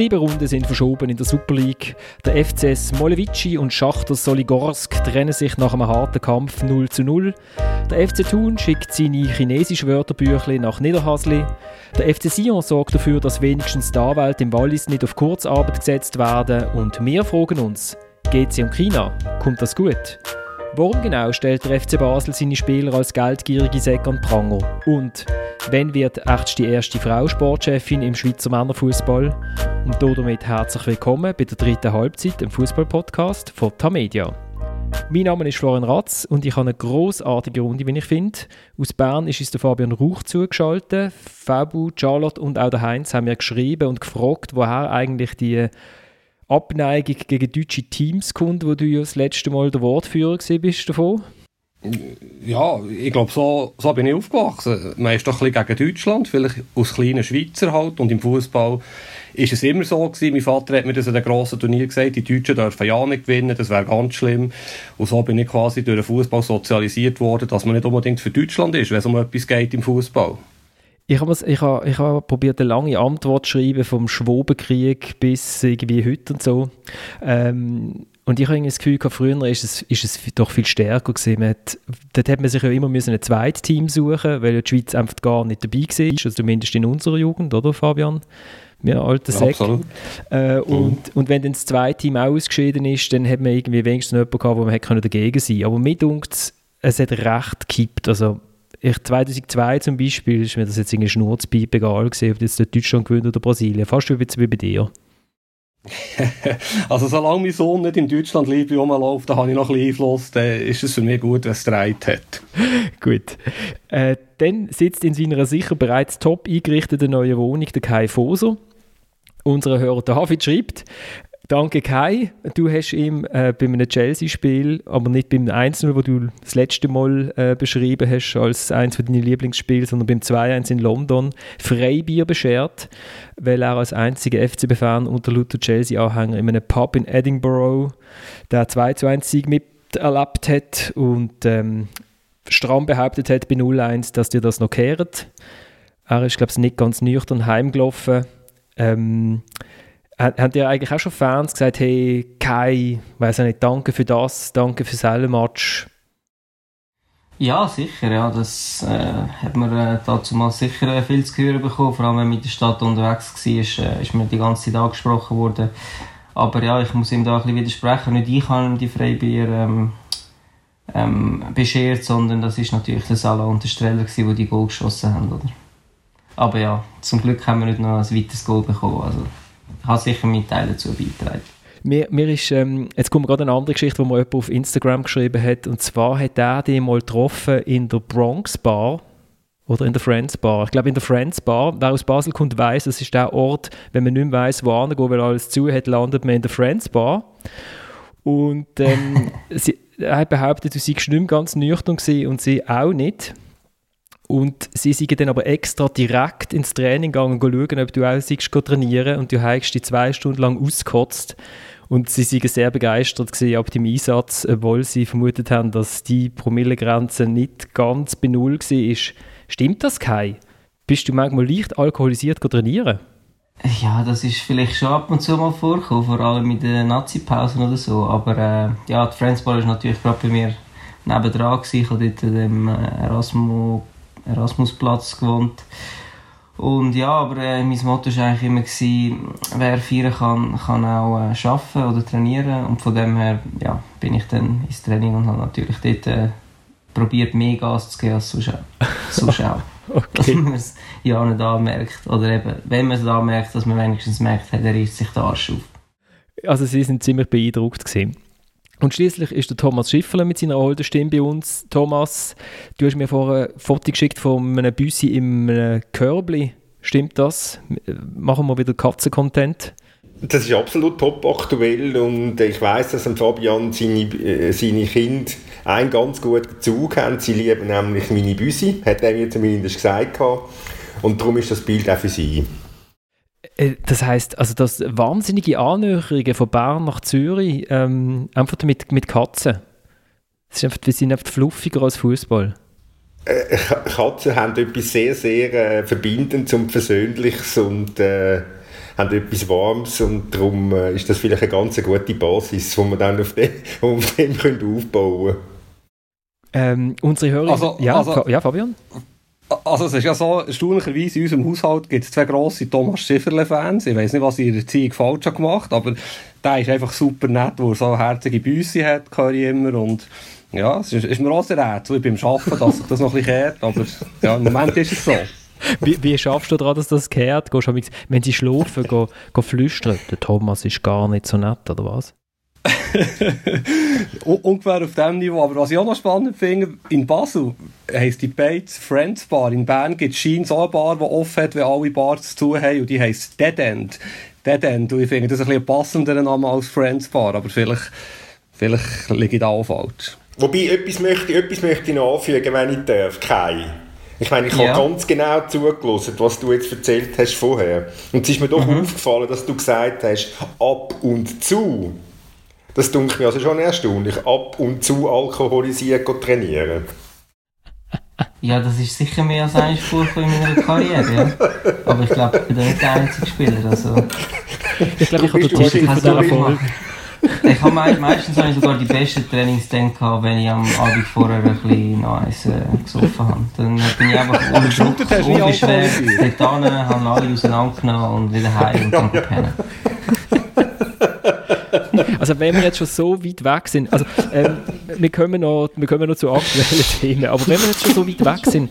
Sieben Runden sind verschoben in der Super League. Der FCS Molevici und Schachter Soligorsk trennen sich nach einem harten Kampf 0 zu 0. Der FC Thun schickt seine chinesischen Wörterbüchle nach Niederhasli. Der FC Sion sorgt dafür, dass wenigstens die Anwälte im Wallis nicht auf Kurzarbeit gesetzt werden. Und wir fragen uns, geht sie um China? Kommt das gut? Warum genau stellt der FC Basel seine Spieler als geldgierige Säcke an Pranger? Und wann wird echt die erste Frau Sportchefin im Schweizer Männerfußball? Und damit herzlich willkommen bei der dritten Halbzeit im Fußball-Podcast von Tamedia. Mein Name ist Florian Ratz und ich habe eine großartige Runde, wie ich finde. Aus Bern ist uns der Fabian Rauch zugeschaltet. Fabu, Charlotte und auch der Heinz haben mir geschrieben und gefragt, woher eigentlich die Abneigung gegen deutsche Teams kommt, wo du ja das letzte Mal der Wortführer bist davon? Ja, ich glaube, so, so bin ich aufgewachsen. Man ist doch ein bisschen gegen Deutschland, vielleicht aus kleinen Schweizer halt. Und im Fußball ist es immer so gewesen. Mein Vater hat mir das in einem grossen Turnier gesagt, die Deutschen dürfen ja nicht gewinnen, das wäre ganz schlimm. Und so bin ich quasi durch den Fußball sozialisiert worden, dass man nicht unbedingt für Deutschland ist, wenn es um etwas geht im Fußball. Ich habe ich hab, ich hab probiert, eine lange Antwort zu schreiben, vom Schwobenkrieg bis irgendwie heute und so. Ähm, und ich habe das Gefühl, gehabt, früher ist es, ist es doch viel stärker gewesen. Hat, dort hat man sich ja immer müssen ein zweites Team suchen, weil die Schweiz einfach gar nicht dabei war, also zumindest in unserer Jugend, oder Fabian? Wir alten Säck. Ja, äh, und, mhm. und wenn dann das zweite Team auch ausgeschieden ist, dann hat man irgendwie wenigstens jemanden gehabt, wo man hätte dagegen sein können. Aber mir dunkt es hat recht gekippt. Also ich, 2002 zum Beispiel ist mir das jetzt irgendwie Schnurzpipe egal gewesen, ob jetzt Deutschland gewinnt oder Brasilien. Fast wie, wie bei dir. also solange mein Sohn nicht in Deutschland Liebe rumläuft, da habe ich noch ein bisschen Einfluss, dann ist es für mich gut, wenn es Streit hat. gut. Äh, dann sitzt in seiner sicher bereits top eingerichteten neuen Wohnung der Kai Foser. Unser Hörer David schreibt, Danke Kai, du hast ihm äh, bei einem Chelsea-Spiel, aber nicht beim 1-0, wo du das letzte Mal äh, beschrieben hast als eines von deinen Lieblingsspielen, sondern beim 2-1 in London Freibier beschert, weil er als einziger FCB-Fan unter Luther Chelsea-Anhänger in einem Pub in Edinburgh der 2-1-Sieg miterlebt hat und ähm, stramm behauptet hat bei 0-1, dass dir das noch kehrt. Er ist, glaube ich, nicht ganz nüchtern heimgelaufen. Ähm, haben dir eigentlich auch schon Fans gesagt, hey Kai, weiß nicht, danke für das, danke für das Match? Ja, sicher, ja, das äh, hat man äh, dazu mal sicher äh, viel zu hören bekommen, vor allem wenn man mit der Stadt unterwegs war, ist, äh, ist mir die ganze Zeit angesprochen worden. Aber ja, ich muss ihm da ein bisschen widersprechen, nicht ich habe ihm die Freibier ähm, ähm, beschert, sondern das ist natürlich der Salah und der Streller gewesen, die die Goal geschossen haben, oder? Aber ja, zum Glück haben wir nicht noch ein weiteres Goal bekommen, also habe sicher meinen Teil dazu beigetragen. Mir, mir ist, ähm, jetzt kommt gerade eine andere Geschichte, die mir jemand auf Instagram geschrieben hat. Und zwar hat er den mal getroffen in der Bronx Bar oder in der Friends Bar. Ich glaube, in der Friends Bar. Wer aus Basel kommt, weiß, das ist der Ort, wenn man nicht mehr weiss, wo gehen, weil alles zu hat, landet man in der Friends Bar. Und ähm, sie, er hat behauptet, du seist nicht ganz nüchtern und sie auch nicht. Und sie sind dann aber extra direkt ins Training gegangen und schauen, ob du auch siehst, trainieren und du hast die zwei Stunden lang ausgekotzt. Und sie waren sehr begeistert ab dem Einsatz, obwohl sie vermutet haben, dass die Promillegrenze nicht ganz bei Null war. Stimmt das, Kai? Bist du manchmal leicht alkoholisiert trainieren? Ja, das ist vielleicht schon ab und zu mal vorgekommen, vor allem in den Nazi-Pausen oder so. Aber äh, ja, die Friendsball ist natürlich gerade bei mir nebendran. Ich habe dort dem Erasmus Erasmusplatz gewohnt. Und ja, aber äh, mein Motto war eigentlich immer, gewesen, wer feiern kann, kann auch äh, arbeiten oder trainieren. Und von dem her ja, bin ich dann ins Training und habe natürlich dort äh, probiert, mehr Gas zu geben als sonst auch. sonst auch. okay. Dass man es ja nicht anmerkt. Oder eben, wenn man es anmerkt, dass man wenigstens merkt, hey, der reißt sich den Arsch auf. Also Sie sind ziemlich beeindruckt gewesen. Und schließlich ist der Thomas Schiffler mit seiner alten Stimme bei uns. Thomas, du hast mir vorher ein Foto geschickt von einem Büssi im Körbli. Stimmt das? Machen wir wieder Katzen-Content? Das ist absolut top aktuell und ich weiß, dass Fabian seine, äh, seine Kinder einen ganz guten Zug haben. Sie lieben nämlich meine Büsi, hat er mir zumindest gesagt. Und darum ist das Bild auch für sie. Äh, das heißt, also das wahnsinnige Annäherungen von Bern nach Zürich, ähm, einfach mit, mit Katzen. Das ist einfach, wir sind einfach fluffiger als Fußball. Äh, Katzen haben etwas sehr, sehr äh, Verbindendes und Versöhnliches und äh, haben etwas Warmes und darum äh, ist das vielleicht eine ganz gute Basis, wo wir dann auf dem, auf dem können aufbauen ähm, unsere Hörer... Also, ja, also, ja, Fabian? Also es ist ja so, erstaunlicherweise in unserem Haushalt gibt es zwei grosse Thomas Schifferle-Fans. Ich weiß nicht, was in der Erziehung falsch hat gemacht, aber der ist einfach super nett, wo er so herzige Büsse hat, höre ich immer. Und ja, es ist, ist mir auch sehr rätsel. Ich bin am Arbeiten, dass sich das noch ein bisschen kehrt, aber ja, im Moment ist es so. Wie, wie schaffst du daran, dass das kehrt? Gehst du, wenn sie schlafen, go, go flüstern, der Thomas ist gar nicht so nett, oder was? Ungefähr auf diesem Niveau. Aber was ich auch noch spannend finde, in Basel heisst die Bates Friends Bar. In Bern gibt es so eine Bar, die offen hat, wenn alle Bars zu haben. Und die heisst Dead End. Dead End. Und ich finde das ein bisschen passender Name als Friends Bar. Aber vielleicht, vielleicht liege ich da auch falsch. Wobei, etwas möchte, etwas möchte ich noch anfügen, wenn ich darf. Kai. Ich meine, ich ja. habe ganz genau zugelassen, was du jetzt erzählt hast vorher. Und es ist mir doch mhm. aufgefallen, dass du gesagt hast, ab und zu. Das dunkelt mir also schon erstaunlich, ab und zu alkoholisiert trainieren. Ja, das ist sicher mehr als eine Spur in meiner Karriere. Ja. Aber ich glaube, ich bin nicht der einzige Spieler. Also, ich glaube, ich habe den Titel von dieser Folge. Ich habe meistens habe ich sogar die besten Trainings dann gehabt, wenn ich am Abend vorher ein bisschen noch eins äh, gesoffen habe. Dann bin ich einfach unbeschwert, unbeschwert dort hin, habe alle auseinandergenommen und wieder heim und dann pennen. Also wenn wir jetzt schon so weit weg sind, also ähm, wir, kommen noch, wir kommen noch zu aktuellen Themen, aber wenn wir jetzt schon so weit weg sind,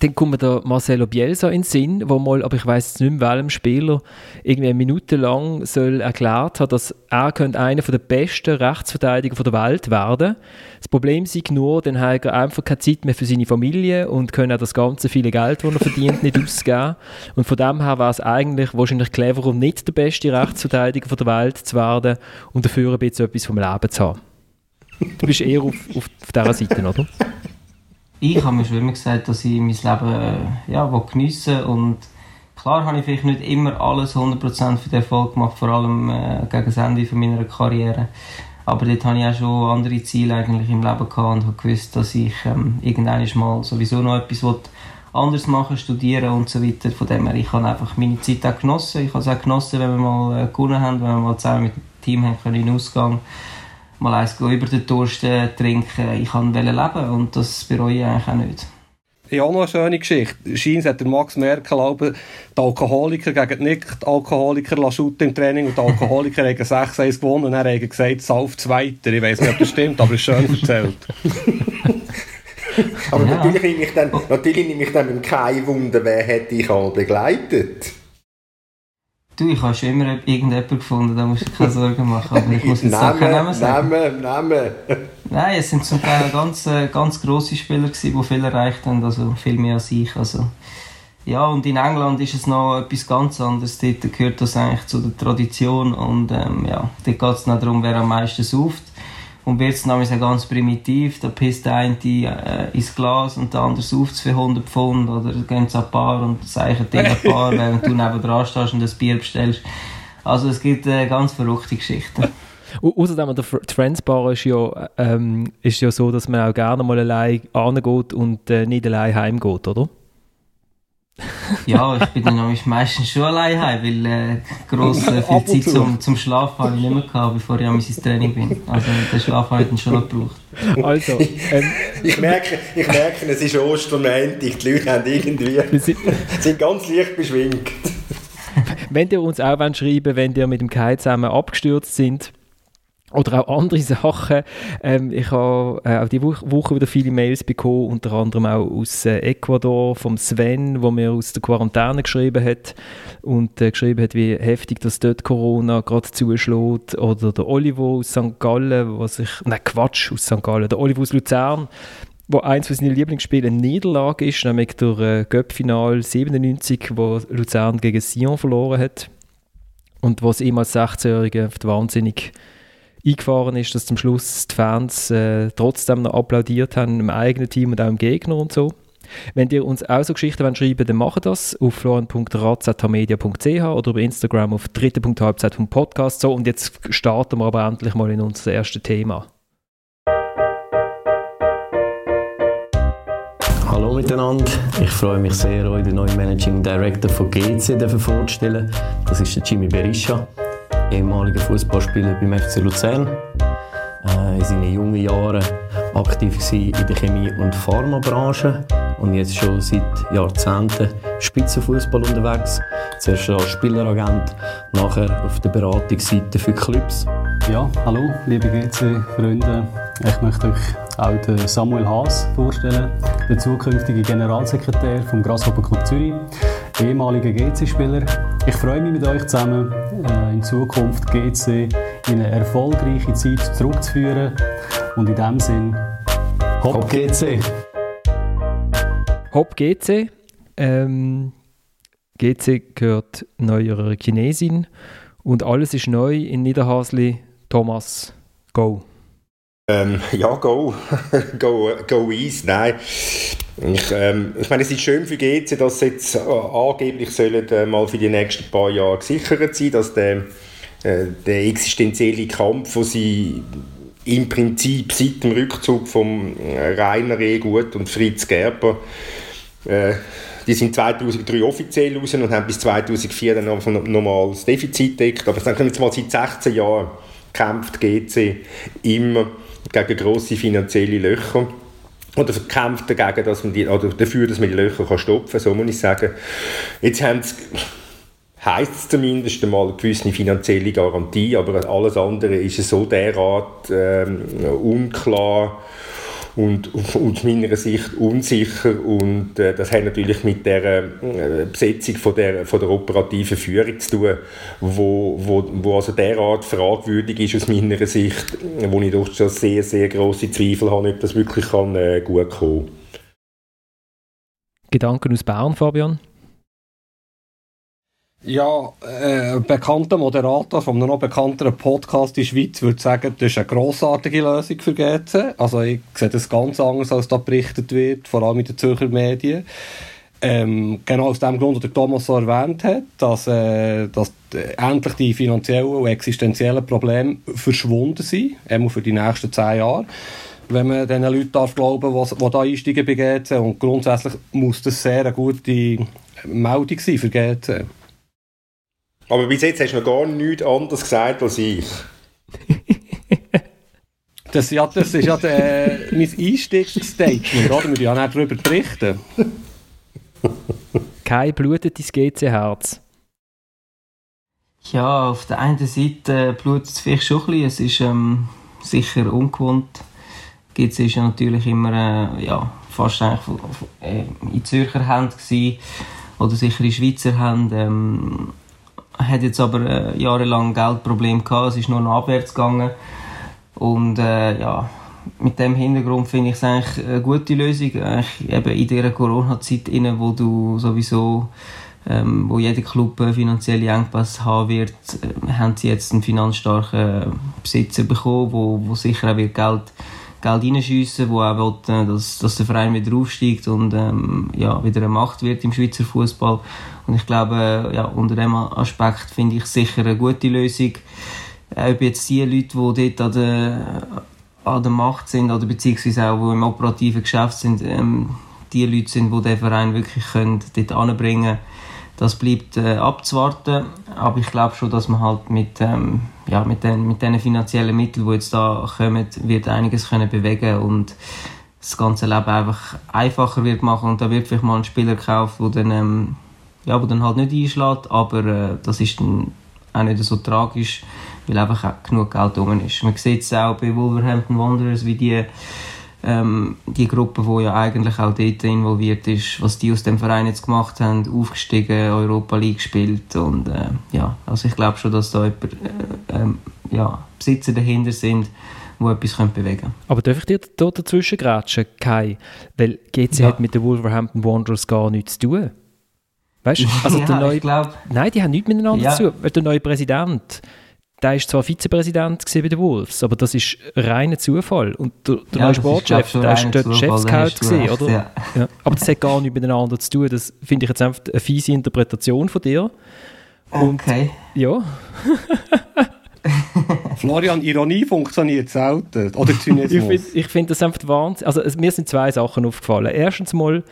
dann kommt der Marcelo Bielsa in den Sinn, wo mal, aber ich weiß nicht mehr, welchem Spieler irgendwie eine Minute lang soll erklärt hat, dass er könnte einer der besten Rechtsverteidiger der Welt werden. Das Problem ist nur, dann hat er einfach keine Zeit mehr für seine Familie und können auch das ganze viele Geld, das er verdient, nicht ausgeben. Und von dem her war es eigentlich wahrscheinlich cleverer, nicht der beste Rechtsverteidiger der Welt zu werden und dafür ein bisschen etwas vom Leben zu haben. Du bist eher auf, auf, auf dieser Seite, oder? ich habe mir schon immer gesagt, dass ich mein Leben äh, ja, geniessen und klar habe ich vielleicht nicht immer alles 100% für den Erfolg gemacht, vor allem äh, gegen das Ende von meiner Karriere. Aber dort hatte ich auch schon andere Ziele eigentlich im Leben gehabt und habe gewusst, dass ich ähm, irgendwann mal sowieso noch etwas anders machen, studieren und so weiter. Von dem her, ich habe einfach meine Zeit auch genossen. Ich habe es auch genossen, wenn wir mal äh, gewonnen haben, wenn wir mal zusammen mit dem Team haben können in den Ausgang mal eins über den Durst äh, trinken. Ich wollte leben und das bereue ich eigentlich auch nicht. Ja, auch noch eine schöne Geschichte. Scheins hat der Max Merkel aber die Alkoholiker gegen die Nicht-Alkoholiker shooten im Training und die Alkoholiker haben 6-1 gewonnen und er hat gesagt, sauft weiter. Ich weiß nicht, ob das stimmt, aber es ist schön erzählt. aber ja. natürlich nehme ich dann, natürlich nehme ich dann mit kein Wunder, wer hätte ich all begleitet. Du, ich habe schon immer irgendjemanden gefunden, da musst du keine Sorgen machen. Aber ich muss jetzt Namen, keinen Namen sagen. Namen, Namen. Nein, es sind zum Teil ganz, äh, ganz grosse Spieler gewesen, die viel erreicht haben, also viel mehr als ich. Also, ja, und in England ist es noch etwas ganz anderes. Dort gehört das eigentlich zu der Tradition und ähm, ja, dort geht es noch darum, wer am meisten sauft. Und wird es nämlich ganz primitiv, da pisst der eine äh, ins Glas und der andere es für 100 Pfund oder gehen ein Paar und zeichnen dir ein Paar, während du neben dran stehst und das Bier bestellst. Also es gibt äh, ganz verrückte Geschichten. Außerdem, der Friends-Bar ist ja, ähm, ist ja so, dass man auch gerne mal allein angeht und äh, nicht allein heimgeht, oder? Ja, ich bin dann meistens schon allein heim, weil äh, gross äh, viel Zeit zum, zum Schlafen habe ich nicht mehr gehabt, bevor ich an mein Training bin. Also den Schlaf habe ich dann schon noch gebraucht. Also, ähm, ich, merke, ich merke, es ist Ostermontag, die Leute haben irgendwie, sind ganz leicht beschwingt. wenn ihr uns auch schreiben wenn ihr mit dem Kai zusammen abgestürzt sind, oder auch andere Sachen. Ähm, ich habe äh, auch diese Woche wieder viele Mails bekommen, unter anderem auch aus äh, Ecuador, vom Sven, wo mir aus der Quarantäne geschrieben hat und äh, geschrieben hat, wie heftig das dort Corona gerade zuschlägt. Oder der Olivo aus St. Gallen, was ich, nein Quatsch, aus St. Gallen, der Olivo aus Luzern, wo eins von seinen Lieblingsspielen Niederlage ist, nämlich durch äh, Göppfinal 97, wo Luzern gegen Sion verloren hat. Und was ihm als 16-Jähriger wahnsinnig eingefahren ist, dass zum Schluss die Fans äh, trotzdem noch applaudiert haben im eigenen Team und auch im Gegner und so. Wenn ihr uns auch so Geschichten wollt dann macht das auf florian.razmedia.ch oder über Instagram auf dritte.halbzeit vom Podcast. So, und jetzt starten wir aber endlich mal in unser erstes Thema. Hallo miteinander. Ich freue mich sehr, euch den neuen Managing Director von GC vorzustellen. Das ist der Jimmy Berisha, ehemaliger Fußballspieler beim FC Luzern. Äh, in seinen jungen Jahren aktiv in der Chemie- und Pharmabranche und jetzt schon seit Jahrzehnten Spitzenfußball unterwegs. Zuerst als Spieleragent, nachher auf der Beratungsseite für Clubs. Ja, hallo, liebe GC-Freunde. Ich möchte euch auch den Samuel Haas vorstellen, der zukünftige Generalsekretär vom Grasshopper Club Zürich, ehemaliger GC-Spieler. Ich freue mich mit euch zusammen, äh, in Zukunft GC in eine erfolgreiche Zeit zurückzuführen. Und in diesem Sinn, Hopp GC! Hopp GC. Ähm, GC gehört neuer Chinesin und alles ist neu in Niederhasli. Thomas, go. Ähm, ja, go. go. Go easy. Nein. Ich, ähm, ich meine, es ist schön für GC, dass sie jetzt äh, angeblich sollen, äh, mal für die nächsten paar Jahre gesichert sein, dass der, äh, der existenzielle Kampf, den sie im Prinzip seit dem Rückzug von äh, Rainer Egut und Fritz Gerber äh, die sind 2003 offiziell raus und haben bis 2004 dann noch, noch mal das Defizit deckt. Aber sagen wir jetzt mal, seit 16 Jahren kämpft GC immer gegen grosse finanzielle Löcher oder kämpft dagegen, dass man die, oder dafür, dass man die Löcher kann stopfen kann, so muss ich sagen. Jetzt haben sie heisst es zumindest einmal eine gewisse finanzielle Garantie, aber alles andere ist so derart ähm, unklar und aus meiner Sicht unsicher und äh, das hat natürlich mit der äh, Besetzung von der, von der operativen Führung zu tun, wo, wo, wo also derart fragwürdig ist aus meiner Sicht, wo ich doch schon sehr, sehr große Zweifel habe, ob das wirklich kann, äh, gut kommen Gedanken aus Bern, Fabian? Ja, äh, ein bekannter Moderator von einem noch bekannteren Podcast in der Schweiz würde sagen, das ist eine grossartige Lösung für GC. Also ich sehe das ganz anders, als da berichtet wird, vor allem in den Zürcher Medien. Ähm, genau aus dem Grund, den Thomas so erwähnt hat, dass, äh, dass endlich die finanziellen und existenziellen Probleme verschwunden sind, einmal für die nächsten zehn Jahre wenn man diesen Leuten darf glauben darf, die da einsteigen bei GC. Und grundsätzlich muss das sehr eine gute Meldung sein für GC. Aber bis jetzt hast du noch gar nichts anderes gesagt als ich. das, ja, das ist ja der, mein Einstiegsstatement, oder? Wir müssen ja nicht darüber berichten. Kein blutet dein GC-Herz? Ja, auf der einen Seite blutet es vielleicht schon ein bisschen. Es ist ähm, sicher ungewohnt. GC ist ja natürlich immer äh, ja, fast eigentlich äh, in Zürcher Hand gewesen, oder sicher in Schweizer Hand. Ähm, hat jetzt aber äh, jahrelang Geldproblem gehabt, es ist nur noch abwärts gegangen. Und äh, ja, mit dem Hintergrund finde ich es eigentlich eine gute Lösung, eigentlich eben in dieser Corona-Zeit, wo du sowieso ähm, wo jeder Club finanzielle Engpässe haben wird, äh, haben sie jetzt einen finanzstarken Besitzer bekommen, wo, wo sicher auch wird Geld Geld reinschiessen, wo auch will, äh, dass, dass der Verein wieder aufsteigt und ähm, ja, wieder eine Macht wird im Schweizer Fußball. Und ich glaube, ja, unter dem Aspekt finde ich sicher eine gute Lösung. Äh, ob jetzt die Leute, die dort an der, an der Macht sind oder beziehungsweise auch die im operativen Geschäft sind, ähm, die Leute sind, die den Verein wirklich können, dort anbringen können, das bleibt äh, abzuwarten. Aber ich glaube schon, dass man halt mit, ähm, ja, mit, den, mit den finanziellen Mitteln, die jetzt da kommen, wird einiges können bewegen und das ganze Leben einfach einfacher wird machen und da wird vielleicht mal ein Spieler gekauft, der dann, ähm, ja, dann halt nicht einschlägt, aber äh, das ist dann auch nicht so tragisch, weil einfach genug Geld drin ist. Man sieht es auch bei Wolverhampton Wanderers, wie die ähm, die Gruppe, die ja eigentlich auch dort involviert ist, was die aus dem Verein jetzt gemacht haben, aufgestiegen, Europa League gespielt und äh, ja, also ich glaube schon, dass da jemand, äh, ähm, ja, Besitzer dahinter sind, die etwas können bewegen können. Aber darf ich dir da dazwischen grätschen, Kai? Weil GC ja. hat mit den Wolverhampton Wanderers gar nichts zu tun. Weißt du? Also ja, der neue, glaub, Nein, die haben nichts miteinander ja. zu tun. Der neue Präsident, der war zwar Vizepräsident bei den Wolves, aber das ist reiner Zufall. Und der, der ja, neue Sportchef, der war dort Chefscout, oder? Ja. Ja. Aber das hat gar nichts miteinander zu tun. Das finde ich jetzt einfach eine fiese Interpretation von dir. Und, okay. Ja. Florian, Ironie funktioniert selten. Oder Zynismus. ich finde find das einfach Wahnsinn. Also es, mir sind zwei Sachen aufgefallen. Erstens mal,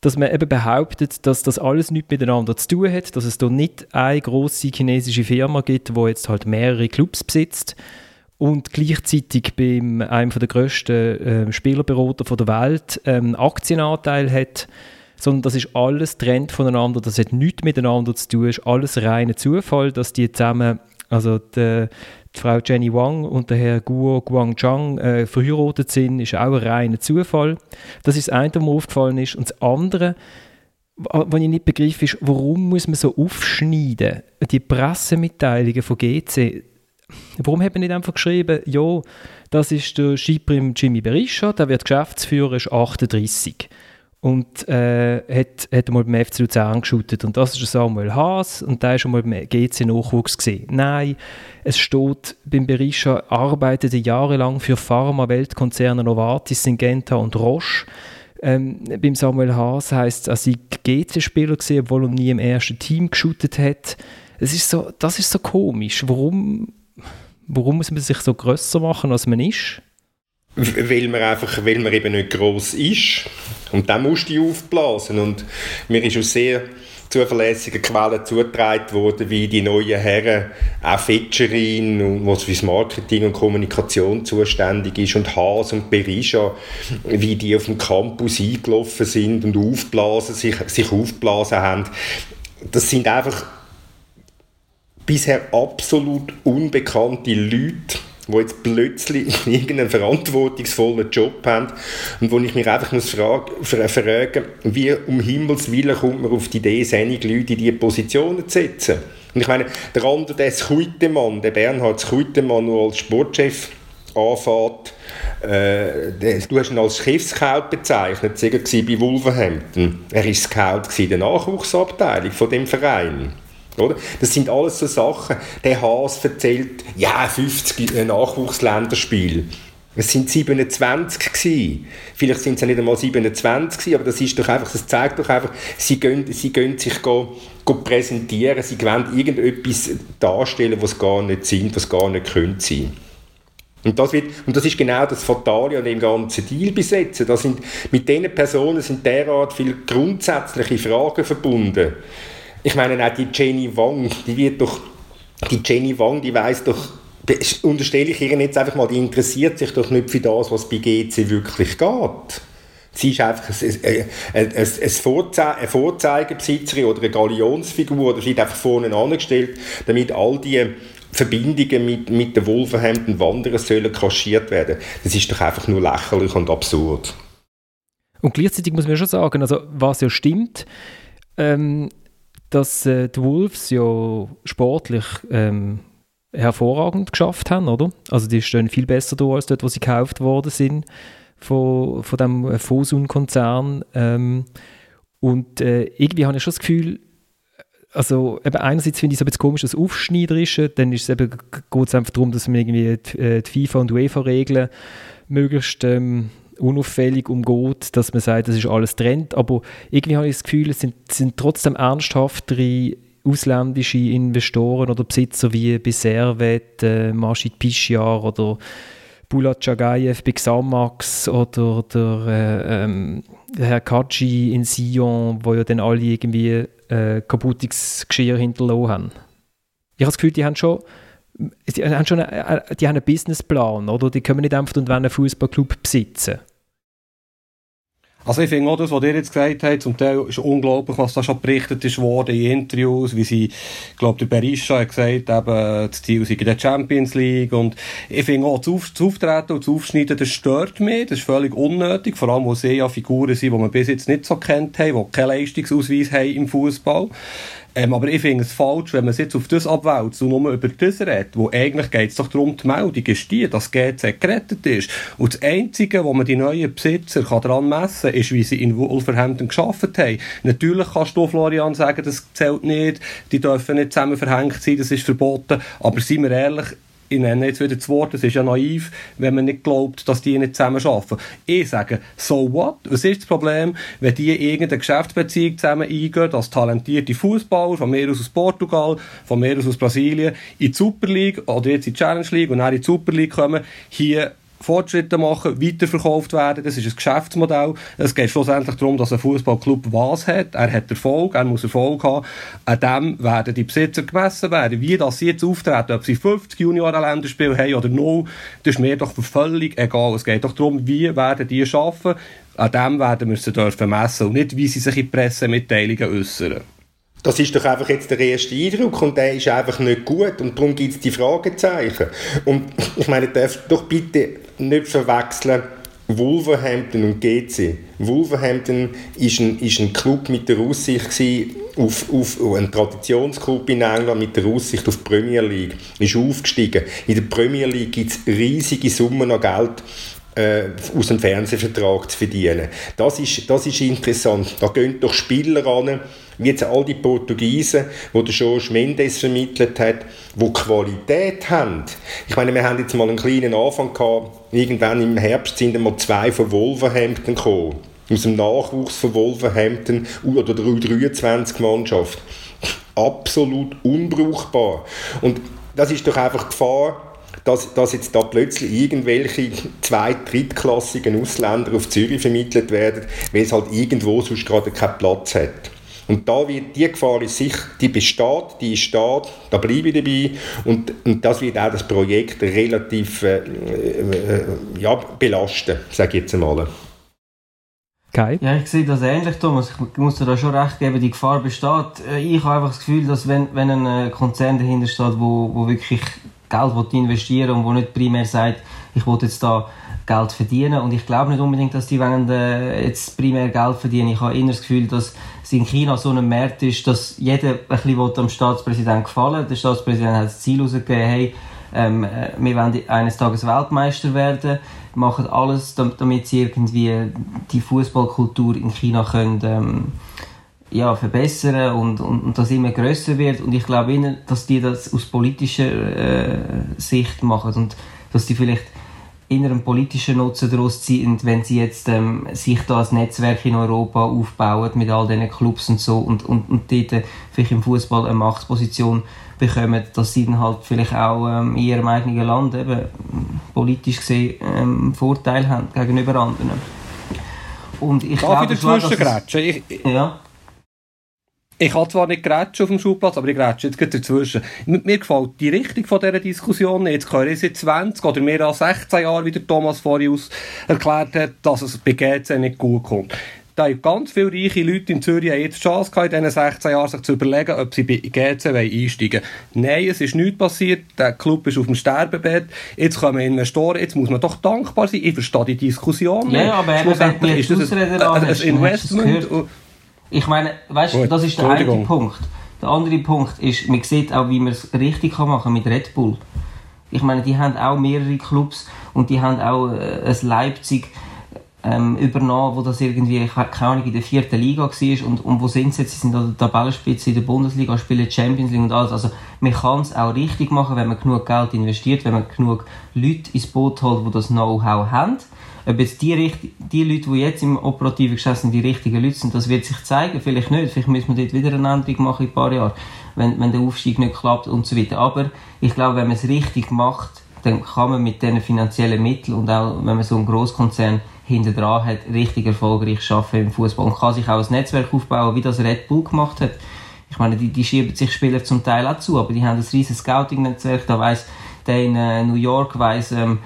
dass man eben behauptet, dass das alles nichts miteinander zu tun hat, dass es da nicht eine große chinesische Firma gibt, wo jetzt halt mehrere Clubs besitzt und gleichzeitig bei einem der grössten äh, Spielerberater der Welt ähm, Aktienanteil hat, sondern das ist alles trennt voneinander, das hat nichts miteinander zu tun, ist alles reiner Zufall, dass die zusammen, also die, die Frau Jenny Wang und der Herr Guo Guangzhang äh, verheiratet sind, ist auch ein reiner Zufall. Das ist das eine, was mir aufgefallen ist. Und das andere, was ich nicht begreife, ist, warum muss man so aufschneiden? Die Pressemitteilungen von GC, Warum hat man nicht einfach geschrieben, ja, das ist der Skiprim Jimmy Berisha, der wird Geschäftsführer, ist 38 und äh, hat, hat mal beim FC Luzern geschaut und das ist Samuel Haas und der ist schon mal beim GC Nachwuchs gesehen. Nein, es steht beim Berisha arbeitete jahrelang für Pharma-Weltkonzerne Novartis, Syngenta und Roche. Ähm, beim Samuel Haas heißt es, er sei GC-Spieler gesehen, obwohl er nie im ersten Team geschootet hat. Es ist so, das ist so komisch. Warum Warum muss man sich so grösser machen, als man ist? Weil man einfach, weil man eben nicht gross ist. Und dann musst du aufblasen. Und mir ist aus sehr zuverlässigen Quellen zugetragen worden, wie die neuen Herren, auch Fetscherin, was fürs Marketing und Kommunikation zuständig ist, und Haas und Berisha, wie die auf dem Campus eingelaufen sind und aufblasen, sich, sich aufblasen haben. Das sind einfach bisher absolut unbekannte Leute, die jetzt plötzlich irgendeinen verantwortungsvollen Job haben und wo ich mich einfach muss fragen, wie um Himmels Willen kommt man auf die Idee, solche Leute in diese Positionen zu setzen. Und ich meine, der andere, der Schuitemann, der Bernhard Schuitemann, der als Sportchef anfährt, äh, du hast ihn als Schiffscout bezeichnet, sagen bei Wolverhampton. Er war Scout in der Nachwuchsabteilung von dem Verein. Oder? Das sind alles so Sachen. Der Haas erzählt, ja, 50 Nachwuchsländerspiele. Es sind 27 gewesen. Vielleicht sind es ja nicht einmal 27 gewesen, aber das ist doch einfach, das zeigt doch einfach, sie gehen, sie gehen sich go, go präsentieren, sie wollen irgendetwas darstellen, was gar nicht sind, was gar nicht könnte sein. Und das, wird, und das ist genau das Fatale an dem ganzen Deal besetzen. Da sind, mit diesen Personen sind derart viele grundsätzliche Fragen verbunden ich meine auch die Jenny Wang, die wird doch, die Jenny Wang, die weiß doch, unterstelle ich ihr jetzt einfach mal, die interessiert sich doch nicht für das, was bei GC wirklich geht. Sie ist einfach eine, eine, eine, Vorze eine Vorzeigebesitzerin oder eine Galionsfigur oder sie wird einfach vorne angestellt, damit all die Verbindungen mit, mit den Wolverhampton Wanderern sollen kaschiert werden. Das ist doch einfach nur lächerlich und absurd. Und gleichzeitig muss man schon sagen, also was ja stimmt, ähm, dass äh, die Wolves ja sportlich ähm, hervorragend geschafft haben, oder? Also die stehen viel besser da als dort, wo sie gekauft worden sind von, von dem Fosun-Konzern. Ähm, und äh, irgendwie habe ich schon das Gefühl, also eben einerseits finde ich es ein bisschen komisch, das Aufschneiderische, dann ist es eben, geht es einfach darum, dass man irgendwie die, äh, die FIFA und UEFA-Regeln möglichst ähm, unauffällig umgeht, dass man sagt, das ist alles Trend. Aber irgendwie habe ich das Gefühl, es sind, sind trotzdem ernsthaftere ausländische Investoren oder Besitzer wie bei Servet, äh, Majid Pischiar oder Bulat Chagayev bei Xamax oder der, äh, ähm, Herr Kaji in Sion, wo ja dann alle irgendwie äh, kaputtes Geschirr hinterlassen haben. Ich habe das Gefühl, die haben schon die haben schon eine, die haben einen Businessplan, oder? Die können nicht einfach und einen Fußballclub besitzen. Also ich finde auch das, was ihr jetzt gesagt habt, zum Teil ist unglaublich, was da schon berichtet ist worden in Interviews, wie sie, ich glaube, der Berisha hat gesagt, eben, das Ziel sei in der Champions League und ich finde auch, das, Auf das Auftreten und das Aufschneiden, das stört mich, das ist völlig unnötig, vor allem, wo sie ja Figuren sind, die man bis jetzt nicht so kennt haben, die keinen Leistungsausweis haben im Fußball. Ähm, aber ich finde es falsch, wenn man es jetzt auf das abwälzt und nur über das redet, wo eigentlich geht es doch darum, die Meldung ist die, dass GC gerettet ist. Und das Einzige, wo man die neuen Besitzer daran messen kann, ist, wie sie in Wolverhampton geschafft haben. Natürlich kannst du, Florian, sagen, das zählt nicht, die dürfen nicht zusammen verhängt sein, das ist verboten, aber seien wir ehrlich, ich nenne jetzt wieder das Wort, es ist ja naiv, wenn man nicht glaubt, dass die nicht zusammen arbeiten. Ich sage, so what? Was ist das Problem, wenn die irgendeine Geschäftsbeziehung zusammen eingehen, als talentierte Fußballer, von mir aus aus Portugal, von mir aus aus Brasilien, in die Super League oder jetzt in die Challenge League und dann in die Super League kommen, hier Fortschritte machen, weiterverkauft werden. Das ist ein Geschäftsmodell. Es geht schlussendlich darum, dass ein Fußballclub was hat. Er hat Erfolg, er muss Erfolg haben. An dem werden die Besitzer gemessen werden. Wie das jetzt auftreten, ob sie 50 Junioren-Länderspiele haben oder 0, das ist mir doch völlig egal. Es geht doch darum, wie werden die arbeiten. An dem werden wir sie dürfen messen und nicht, wie sie sich in Pressemitteilungen äußern. Das ist doch einfach jetzt der erste Eindruck und der ist einfach nicht gut und darum gibt es die Fragezeichen. Und ich meine, darf doch bitte nicht verwechseln Wolverhampton und GC. Wolverhampton ist ein, ist ein Club mit der Aussicht auf, auf, auf ein Traditionsclub in England mit der Aussicht auf die Premier League. Ist aufgestiegen. In der Premier League gibt es riesige Summen an Geld aus dem Fernsehvertrag zu verdienen. Das ist, das ist interessant. Da gehen doch Spieler ran, wie jetzt all die Portugiesen, die der Jorge Mendes vermittelt hat, die Qualität haben. Ich meine, wir haben jetzt mal einen kleinen Anfang gehabt. Irgendwann im Herbst sind mal zwei von Wolverhampton gekommen. Aus dem Nachwuchs von Wolverhampton oder der U23-Mannschaft. Absolut unbrauchbar. Und das ist doch einfach die Gefahr, dass, dass jetzt da plötzlich irgendwelche zwei-, drittklassigen Ausländer auf Zürich vermittelt werden, weil es halt irgendwo sonst gerade keinen Platz hat. Und da wird die Gefahr ist sicher, die besteht, die ist da, da bleibe ich dabei und, und das wird auch das Projekt relativ äh, äh, ja, belasten, sage ich jetzt einmal. Kai? Ja, ich sehe das ähnlich, Thomas. Ich muss dir da schon recht geben, die Gefahr besteht. Äh, ich habe einfach das Gefühl, dass wenn, wenn ein äh, Konzern dahinter steht, wo, wo wirklich Geld investieren und wo nicht primär sagt, ich will jetzt da Geld verdienen. Und ich glaube nicht unbedingt, dass die wollen, äh, jetzt primär Geld verdienen. Ich habe eher das Gefühl, dass es in China so ein Markt ist, dass jeder ein bisschen am Staatspräsident gefallen Der Staatspräsident hat das Ziel herausgegeben, hey, ähm, äh, wir wollen eines Tages Weltmeister werden, machen alles, damit sie irgendwie die Fußballkultur in China können, ähm, ja, verbessern und, und, und das immer größer wird. Und ich glaube ihnen, dass die das aus politischer äh, Sicht machen und dass die vielleicht inneren politischen Nutzen daraus ziehen, wenn sie jetzt ähm, sich da als Netzwerk in Europa aufbauen mit all diesen Clubs und so und, und, und dort vielleicht im Fußball eine Machtsposition bekommen, dass sie dann halt vielleicht auch ähm, in ihrem eigenen Land eben politisch gesehen ähm, Vorteil haben gegenüber anderen. Und ich Darf glaube, ich dazwischen Ich, ja. Ich habe zwar nicht gerätscht auf dem Schulplatz, aber ich grätsche jetzt gerade dazwischen. Mir gefällt die Richtung von dieser Diskussion nicht. Jetzt höre ich seit 20 oder mehr als 16 Jahren, wie der Thomas vorhin erklärt hat, dass es bei GC nicht gut kommt. Da haben ganz viele reiche Leute in Zürich jetzt die Chance gehabt, in diesen 16 Jahren sich zu überlegen, ob sie bei GC einsteigen wollen. Nein, es ist nichts passiert. Der Club ist auf dem Sterbebett. Jetzt kommen Investoren. Jetzt muss man doch dankbar sein. Ich verstehe die Diskussion Ja, aber schlussendlich ist das ein, ein, ein Investment. Ich meine, weißt du, das ist der eine Punkt. Der andere Punkt ist, man sieht auch, wie man es richtig machen kann mit Red Bull. Ich meine, die haben auch mehrere Clubs und die haben auch äh, ein Leipzig ähm, übernommen, wo das irgendwie, keine Ahnung, in der vierten Liga war und, und wo sind sie jetzt? Sie sind an der Tabellenspitze in der Bundesliga, spielen Champions League und alles. Also man kann es auch richtig machen, wenn man genug Geld investiert, wenn man genug Leute ins Boot holt, die das Know-how haben ob jetzt die, die Leute, die jetzt im operativen Geschäft sind, die richtigen Leute sind, das wird sich zeigen. Vielleicht nicht. Vielleicht müssen wir dort wieder eine Änderung machen in ein paar Jahren, wenn, wenn der Aufstieg nicht klappt und so weiter. Aber ich glaube, wenn man es richtig macht, dann kann man mit diesen finanziellen Mitteln und auch wenn man so einen Großkonzern hinter dran hat, richtig erfolgreich arbeiten im Fußball und kann sich auch ein Netzwerk aufbauen, wie das Red Bull gemacht hat. Ich meine, die, die schieben sich Spieler zum Teil auch zu, aber die haben ein riesiges Scouting-Netzwerk. Da weiss der in äh, New York weiss, ähm,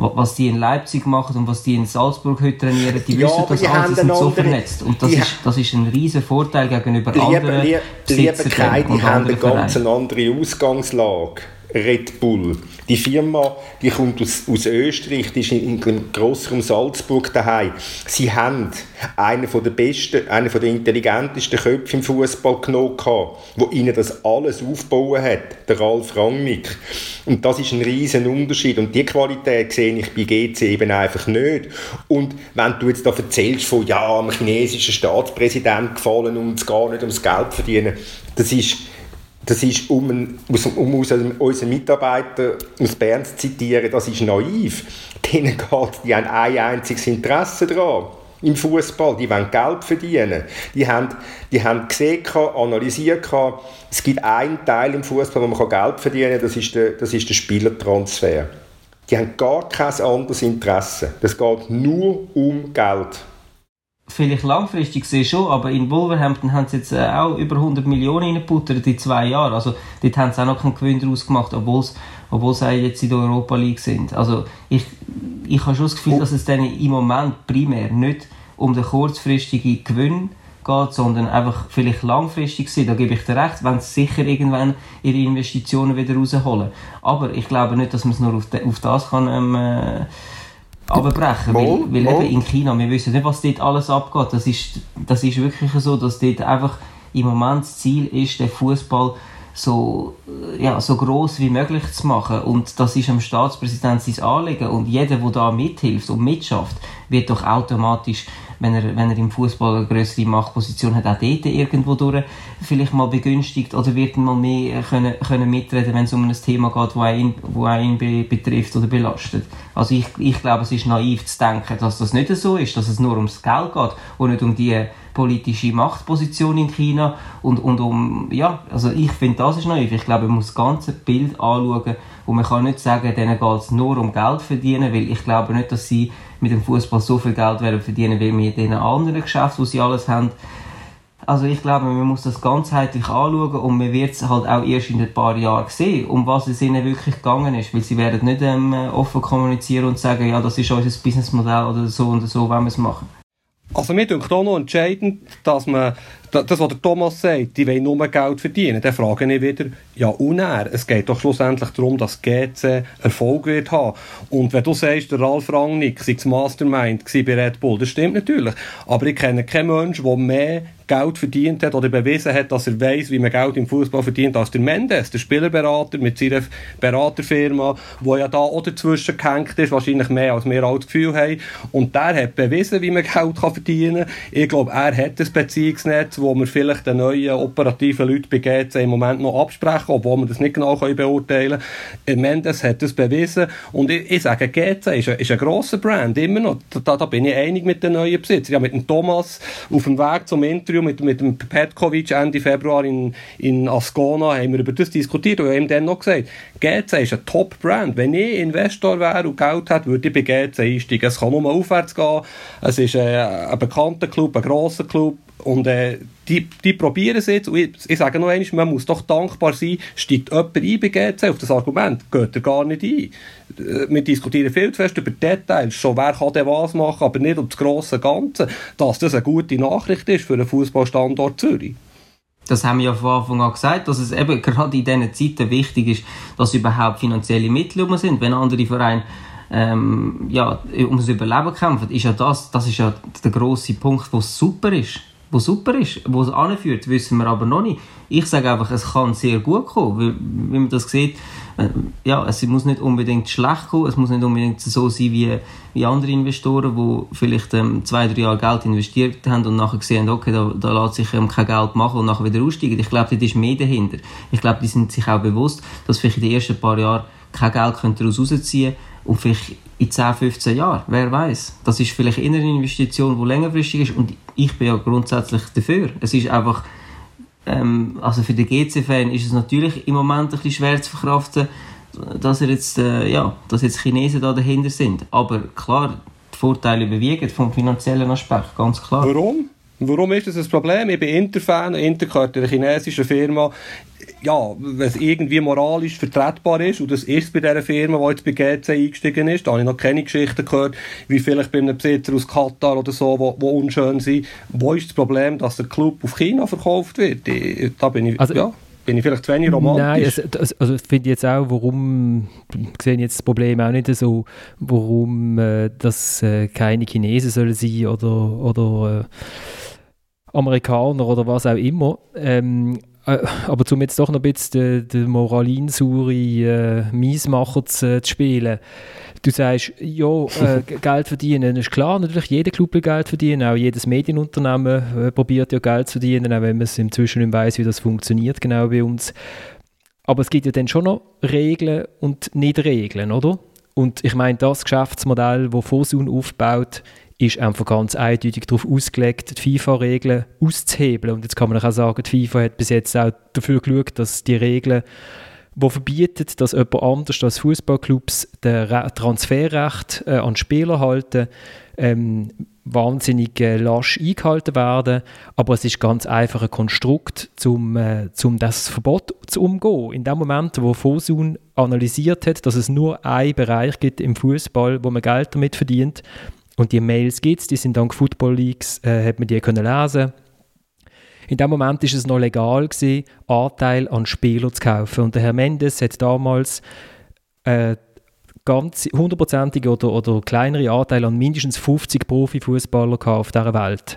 was die in Leipzig machen und was die in Salzburg heute trainieren, die ja, wissen das alles, sind so vernetzt. Und das ist, das ist ein riesen Vorteil gegenüber liebe, anderen liebe, liebe Kai, die haben eine ganz andere Ausgangslage. Red Bull. Die Firma, die kommt aus, aus Österreich, die ist in, in Grossraum Salzburg daheim. Sie haben einen von der besten, einen von der intelligentesten Köpfe im Fußball genommen, der ihnen das alles aufgebaut hat, der Ralf Rangnick. Und das ist ein riesen Unterschied. Und die Qualität sehe ich bei GC eben einfach nicht. Und wenn du jetzt da erzählst von, ja, einem chinesischen Staatspräsident gefallen und es gar nicht ums Geld verdienen, das ist das ist, um, ein, um unseren Mitarbeiter aus Bern zu zitieren, das ist naiv. Denen geht, die haben ein einziges Interesse daran im Fußball. Die wollen Geld verdienen. Die haben, die haben gesehen, analysiert, es gibt einen Teil im Fußball, wo man Geld verdienen kann, das ist der, das ist der Spielertransfer. Die haben gar kein anderes Interesse. Das geht nur um Geld vielleicht langfristig gesehen schon, aber in Wolverhampton haben sie jetzt äh, auch über 100 Millionen reingebuttert in zwei Jahren. Also dort haben sie auch noch keinen Gewinn daraus gemacht, obwohl sie, obwohl sie jetzt in der Europa League sind. Also ich, ich habe schon das Gefühl, dass es denen im Moment primär nicht um den kurzfristigen Gewinn geht, sondern einfach vielleicht langfristig sind. Da gebe ich dir recht, wenn sie sicher irgendwann ihre Investitionen wieder rausholen. Aber ich glaube nicht, dass man es nur auf, de, auf das kann... Ähm, äh, abbrechen. Weil, weil eben in China, wir wissen nicht, was dort alles abgeht. Das ist, das ist wirklich so, dass dort einfach im Moment das Ziel ist, den Fußball so, ja, so groß wie möglich zu machen. Und das ist am Staatspräsident sein Anliegen. Und jeder, der da mithilft und mitschafft, wird doch automatisch wenn er, wenn er im Fußball eine größere Machtposition hat, auch dort irgendwo durch vielleicht mal begünstigt oder wird mal mehr können, können mitreden, wenn es um ein Thema geht, das ihn, wo ihn be, betrifft oder belastet. Also ich, ich glaube, es ist naiv zu denken, dass das nicht so ist, dass es nur ums Geld geht und nicht um die politische Machtposition in China und, und um, ja, also ich finde, das ist naiv. Ich glaube, man muss das ganze Bild anschauen und man kann nicht sagen, denen geht es nur um Geld verdienen, weil ich glaube nicht, dass sie mit dem Fußball so viel Geld werden verdienen wie mit den anderen Geschäften, die sie alles haben. Also ich glaube, man muss das ganzheitlich anschauen und man wird es halt auch erst in ein paar Jahren sehen, um was es ihnen wirklich gegangen ist, weil sie werden nicht ähm, offen kommunizieren und sagen, ja, das ist unser Businessmodell oder so und so wollen wir es machen. Also mir denkt auch noch entscheidend, dass man, das was der Thomas sagt, die wollen nur Geld verdienen. Dann frage ich wieder, ja und Es geht doch schlussendlich darum, dass GC Erfolg wird haben. Und wenn du sagst, der Ralf Rangnick sei das Mastermind bei Red Bull, das stimmt natürlich. Aber ich kenne keinen Menschen, der mehr Geld verdient hat oder bewiesen hat, dass er weiß, wie man Geld im Fußball verdient, als der Mendes, der Spielerberater mit seiner Beraterfirma, wo ja da auch dazwischen gehängt ist, wahrscheinlich mehr als wir das Gefühl haben. Und der hat bewiesen, wie man Geld kann verdienen kann. Ich glaube, er hat ein Beziehungsnetz, wo wir vielleicht den neuen operativen Leuten bei GC im Moment noch absprechen, obwohl wir das nicht genau beurteilen können. Mendes hat das bewiesen. Und ich, ich sage, GC ist ein, ist ein grosser Brand, immer noch. Da, da bin ich einig mit den neuen Besitzern. Ja, mit dem Thomas auf dem Weg zum Interview mit, mit dem Petkovic Ende Februar in, in Ascona haben wir über das diskutiert und haben ihm dann noch gesagt, GC ist ein Top-Brand. Wenn ich Investor wäre und Geld hätte, würde ich bei GC einsteigen. Es kann nur aufwärts gehen. Es ist äh, ein bekannter Club, ein grosser Club und äh, die, die probieren es jetzt. Und ich, ich sage noch einmal, man muss doch dankbar sein, steigt jemand ein bei GC auf das Argument, geht er gar nicht ein. Äh, wir diskutieren viel zu fest über Details, schon wer kann denn was machen, aber nicht um das grosse Ganze, dass das eine gute Nachricht ist für den Fußballstandort Zürich. Das haben wir ja von Anfang an gesagt, dass es eben gerade in diesen Zeiten wichtig ist, dass überhaupt finanzielle Mittel um sind. Wenn andere Vereine ähm, ja, um das Überleben kämpfen, ist ja das, das ist ja der grosse Punkt, wo super ist wo super ist. Wo es anführt, wissen wir aber noch nicht. Ich sage einfach, es kann sehr gut kommen, weil, wie man das sieht, äh, ja, es muss nicht unbedingt schlecht kommen, es muss nicht unbedingt so sein wie, wie andere Investoren, die vielleicht ähm, zwei, drei Jahre Geld investiert haben und nachher gesehen haben, okay, da, da lässt sich ähm, kein Geld machen und nachher wieder aussteigen. Ich glaube, das ist mehr dahinter. Ich glaube, die sind sich auch bewusst, dass vielleicht in den ersten paar Jahren kein Geld daraus rausziehen und vielleicht in 10, 15 Jahren, wer weiß. Das ist vielleicht eine Investition, die längerfristig ist und ich bin ja grundsätzlich dafür. Es ist einfach, ähm, also für den GC-Fan ist es natürlich im Moment ein bisschen schwer zu verkraften, dass, er jetzt, äh, ja, dass jetzt Chinesen da dahinter sind. Aber klar, die Vorteile überwiegen vom finanziellen Aspekt, ganz klar. Warum? Warum ist das ein Problem? Ich bin Interfan, Inter gehört einer chinesischen Firma ja, wenn es irgendwie moralisch vertretbar ist, und das ist bei dieser Firma, die jetzt bei GC eingestiegen ist, da habe ich noch keine Geschichten gehört, wie vielleicht bei einem Besitzer aus Katar oder so, wo, wo unschön sind, wo ist das Problem, dass der Club auf China verkauft wird? Ich, da bin ich, also, ja bin ich vielleicht zu wenig romantisch. Nein, also, also finde ich jetzt auch, warum, sehe jetzt das Problem auch nicht so, warum äh, das äh, keine Chinesen sollen sein oder, oder äh, Amerikaner oder was auch immer. Ähm, äh, aber um jetzt doch noch ein bisschen den, den moralinsauren äh, Miesmacher zu, zu, spielen, du sagst, ja, äh, Geld verdienen ist klar, natürlich, jeder Club will Geld verdienen, auch jedes Medienunternehmen äh, probiert ja Geld zu verdienen, auch wenn man es inzwischen nicht weiss, wie das funktioniert genau bei uns. Aber es gibt ja dann schon noch Regeln und Nicht-Regeln, oder? Und ich meine, das Geschäftsmodell, das Fosun aufbaut, ist einfach ganz eindeutig darauf ausgelegt, die FIFA-Regeln auszuhebeln. Und jetzt kann man auch sagen, die FIFA hat bis jetzt auch dafür geschaut, dass die Regeln, die verbieten, dass jemand anders als Fußballclubs das Transferrecht äh, an Spieler halten, ähm, wahnsinnig äh, lasch eingehalten werden. Aber es ist ganz einfach ein Konstrukt, um äh, zum das Verbot zu umgehen. In dem Moment, wo Fosun analysiert hat, dass es nur einen Bereich gibt im Fußball, wo man Geld damit verdient, und die Mails gibt es, die sind dank Football Leaks, äh, hat man die können lesen in dem Moment ist es noch legal gewesen, Anteil an Spieler zu kaufen. Und der Herr Mendes hat damals äh, ganz hundertprozentige oder, oder kleinere Anteile an mindestens 50 Profifußballer auf dieser Welt.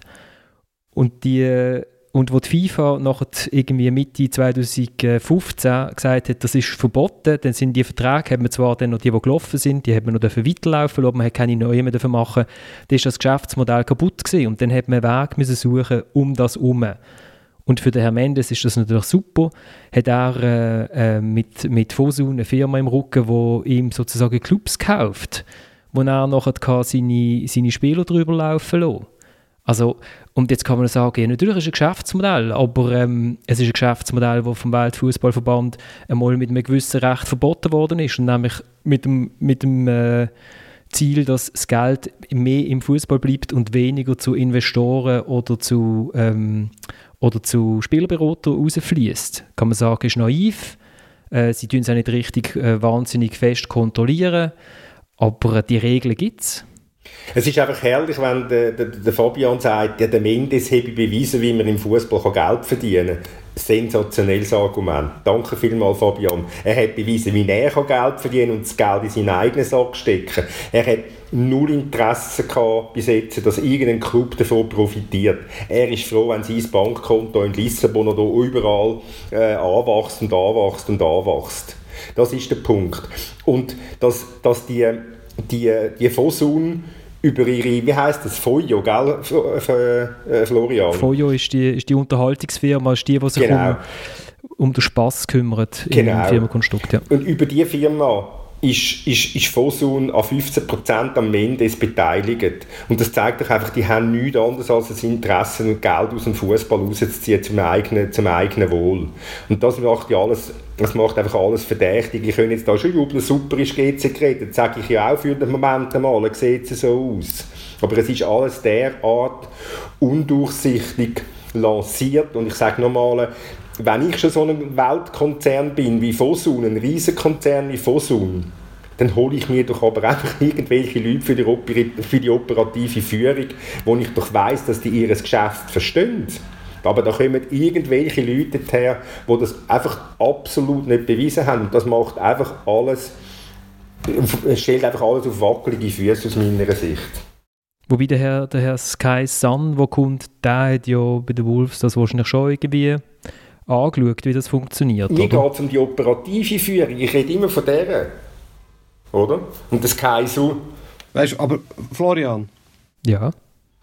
Und die und wo die FIFA nachher irgendwie Mitte 2015 gesagt hat, das ist verboten, dann sind die Verträge, haben wir zwar dann noch die, die gelaufen sind, die haben wir noch weiterlaufen lassen, man hat keine neuen mehr machen dann ist das Geschäftsmodell kaputt gewesen und dann hat man einen Weg müssen suchen um das herum. Und für den Herrn Mendes ist das natürlich super. Hat er äh, äh, mit, mit Fosun eine Firma im Rücken, die ihm sozusagen Clubs kauft, wo er nachher seine, seine Spieler drüber laufen lassen also, und jetzt kann man sagen, natürlich ist es ein Geschäftsmodell, aber ähm, es ist ein Geschäftsmodell, das vom Weltfußballverband einmal mit einem gewissen Recht verboten worden ist, und nämlich mit dem, mit dem äh, Ziel, dass das Geld mehr im Fußball bleibt und weniger zu Investoren oder zu, ähm, oder zu Spielberatern rausfließt. Kann man sagen, ist naiv. Äh, sie tun es auch nicht richtig äh, wahnsinnig fest kontrollieren, aber die Regeln gibt es. Es ist einfach herrlich, wenn der, der, der Fabian sagt, ja, der Mendes habe bewiesen, wie man im Fußball Geld verdienen kann. Sensationelles Argument. Danke vielmals, Fabian. Er hat bewiesen, wie er Geld verdienen kann und das Geld in seinen eigenen Sack stecken. Er hat null Interesse gehabt, bis jetzt, dass irgendein Club davon profitiert. Er ist froh, wenn sein Bankkonto in Lissabon oder überall äh, anwächst und anwächst und anwächst. Das ist der Punkt. Und dass, dass die die, die Fosun über ihre, wie heißt das, Foyo, gell, äh, Florian? Foyo ist die, ist die Unterhaltungsfirma, ist die, die sich genau. um, um den Spass kümmert genau. im Firmenkonstrukt. Ja. Und über diese Firma ist, ist, ist Fosun an 15% am Mendes beteiligt. Und das zeigt doch einfach, die haben nichts anderes als das Interesse und Geld aus dem Fußball rauszuziehen zum eigenen, zum eigenen Wohl. Und das macht ja alles, das macht einfach alles verdächtig. Ich könnte jetzt da schon jubeln, super ist GC geredet, das sage ich ja auch für den Moment einmal, sieht es so aus. Aber es ist alles derart undurchsichtig lanciert und ich sage nochmal, wenn ich schon so ein Weltkonzern bin wie Fosun, ein Riesenkonzern wie Fosun, dann hole ich mir doch aber einfach irgendwelche Leute für die, für die operative Führung, wo ich doch weiß, dass die ihr Geschäft verstehen. Aber da kommen irgendwelche Leute her, die das einfach absolut nicht bewiesen haben. Das macht einfach alles, es stellt einfach alles auf wackelige Füße aus meiner Sicht. Wobei der Herr, der Herr Sky Sun, der kommt, der hat ja bei den Wolves das wahrscheinlich schon irgendwie angeschaut, wie das funktioniert. Mir geht es um die operative Führung. Ich rede immer von der. Oder? Und das Kaisu. Weißt du, aber Florian. Ja.